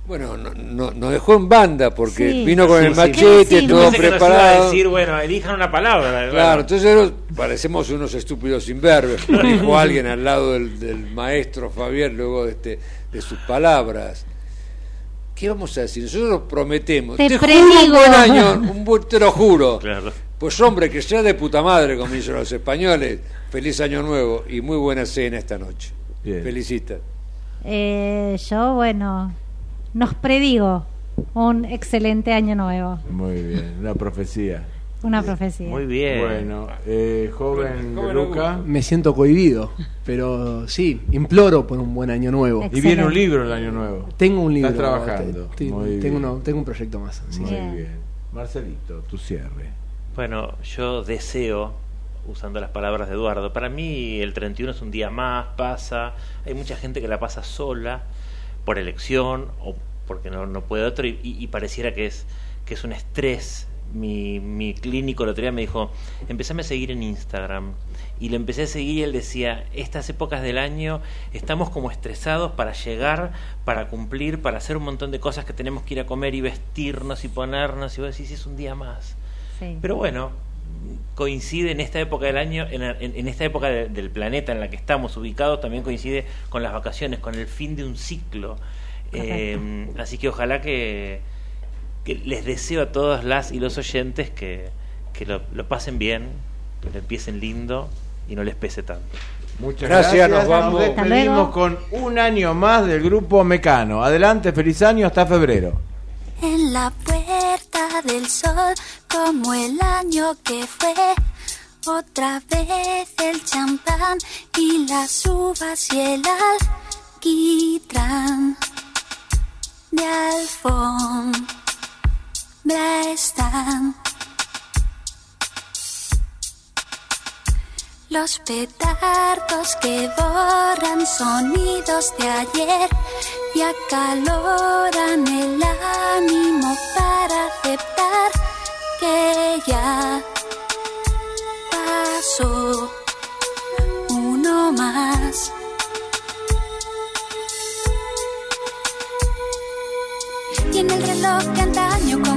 Bueno, no, no- nos dejó en banda porque Sí. vino con Sí, el machete, Sí. todo Pensé que nos iba a preparado. decir, bueno, elijan una palabra. Claro, entonces nos- parecemos unos estúpidos imberbes, dijo (laughs) alguien al lado del, del maestro Fabián luego de, este, de sus palabras. ¿Qué vamos a decir? Nosotros prometemos. Te juro predigo. un buen año, un (laughs) buen- te lo juro. Claro. Pues hombre, que sea de puta madre, como dicen los españoles. Feliz año nuevo y muy buena cena esta noche. Bien. Felicita. Eh, yo, bueno, nos predigo un excelente año nuevo. Muy bien, una profecía. Una profecía. Muy bien. Bueno, eh, joven Luca. Me siento cohibido, pero sí, imploro por un buen año nuevo. Excelente. Y viene un libro el año nuevo. Tengo un libro. Estás trabajando. te- te- Muy tengo, bien. uno- tengo un proyecto más. sí. Muy Bien. bien. Marcelito, tu cierre. Bueno, yo deseo, usando las palabras de Eduardo, para mí el 31 es un día más, pasa, hay mucha gente que la pasa sola por elección o porque no, no puede otro y, y- y pareciera que es, que es un estrés. Mi, mi clínico el otro día me dijo, empezame a seguir en Instagram. Y lo empecé a seguir y él decía, estas épocas del año estamos como estresados para llegar, para cumplir, para hacer un montón de cosas que tenemos que ir a comer y vestirnos y ponernos. Y vos decís, es un día más. Sí. Pero bueno, coincide en esta época del año, en, en- en esta época de- del planeta en la que estamos ubicados, también coincide con las vacaciones, con el fin de un ciclo. Eh, así que ojalá que, que les deseo a todas las y los oyentes que, que lo, lo pasen bien, que lo empiecen lindo y no les pese tanto. Muchas Gracias, gracias. nos vamos. Despedimos con un año más del grupo Mecano. Adelante, feliz año hasta febrero. En la puerta del sol, como el año que fue, otra vez el champán y las uvas y el alquitrán de alfombra están. Los petardos que borran sonidos de ayer y acaloran el ánimo para aceptar que ya pasó uno más. Y en el reloj de antaño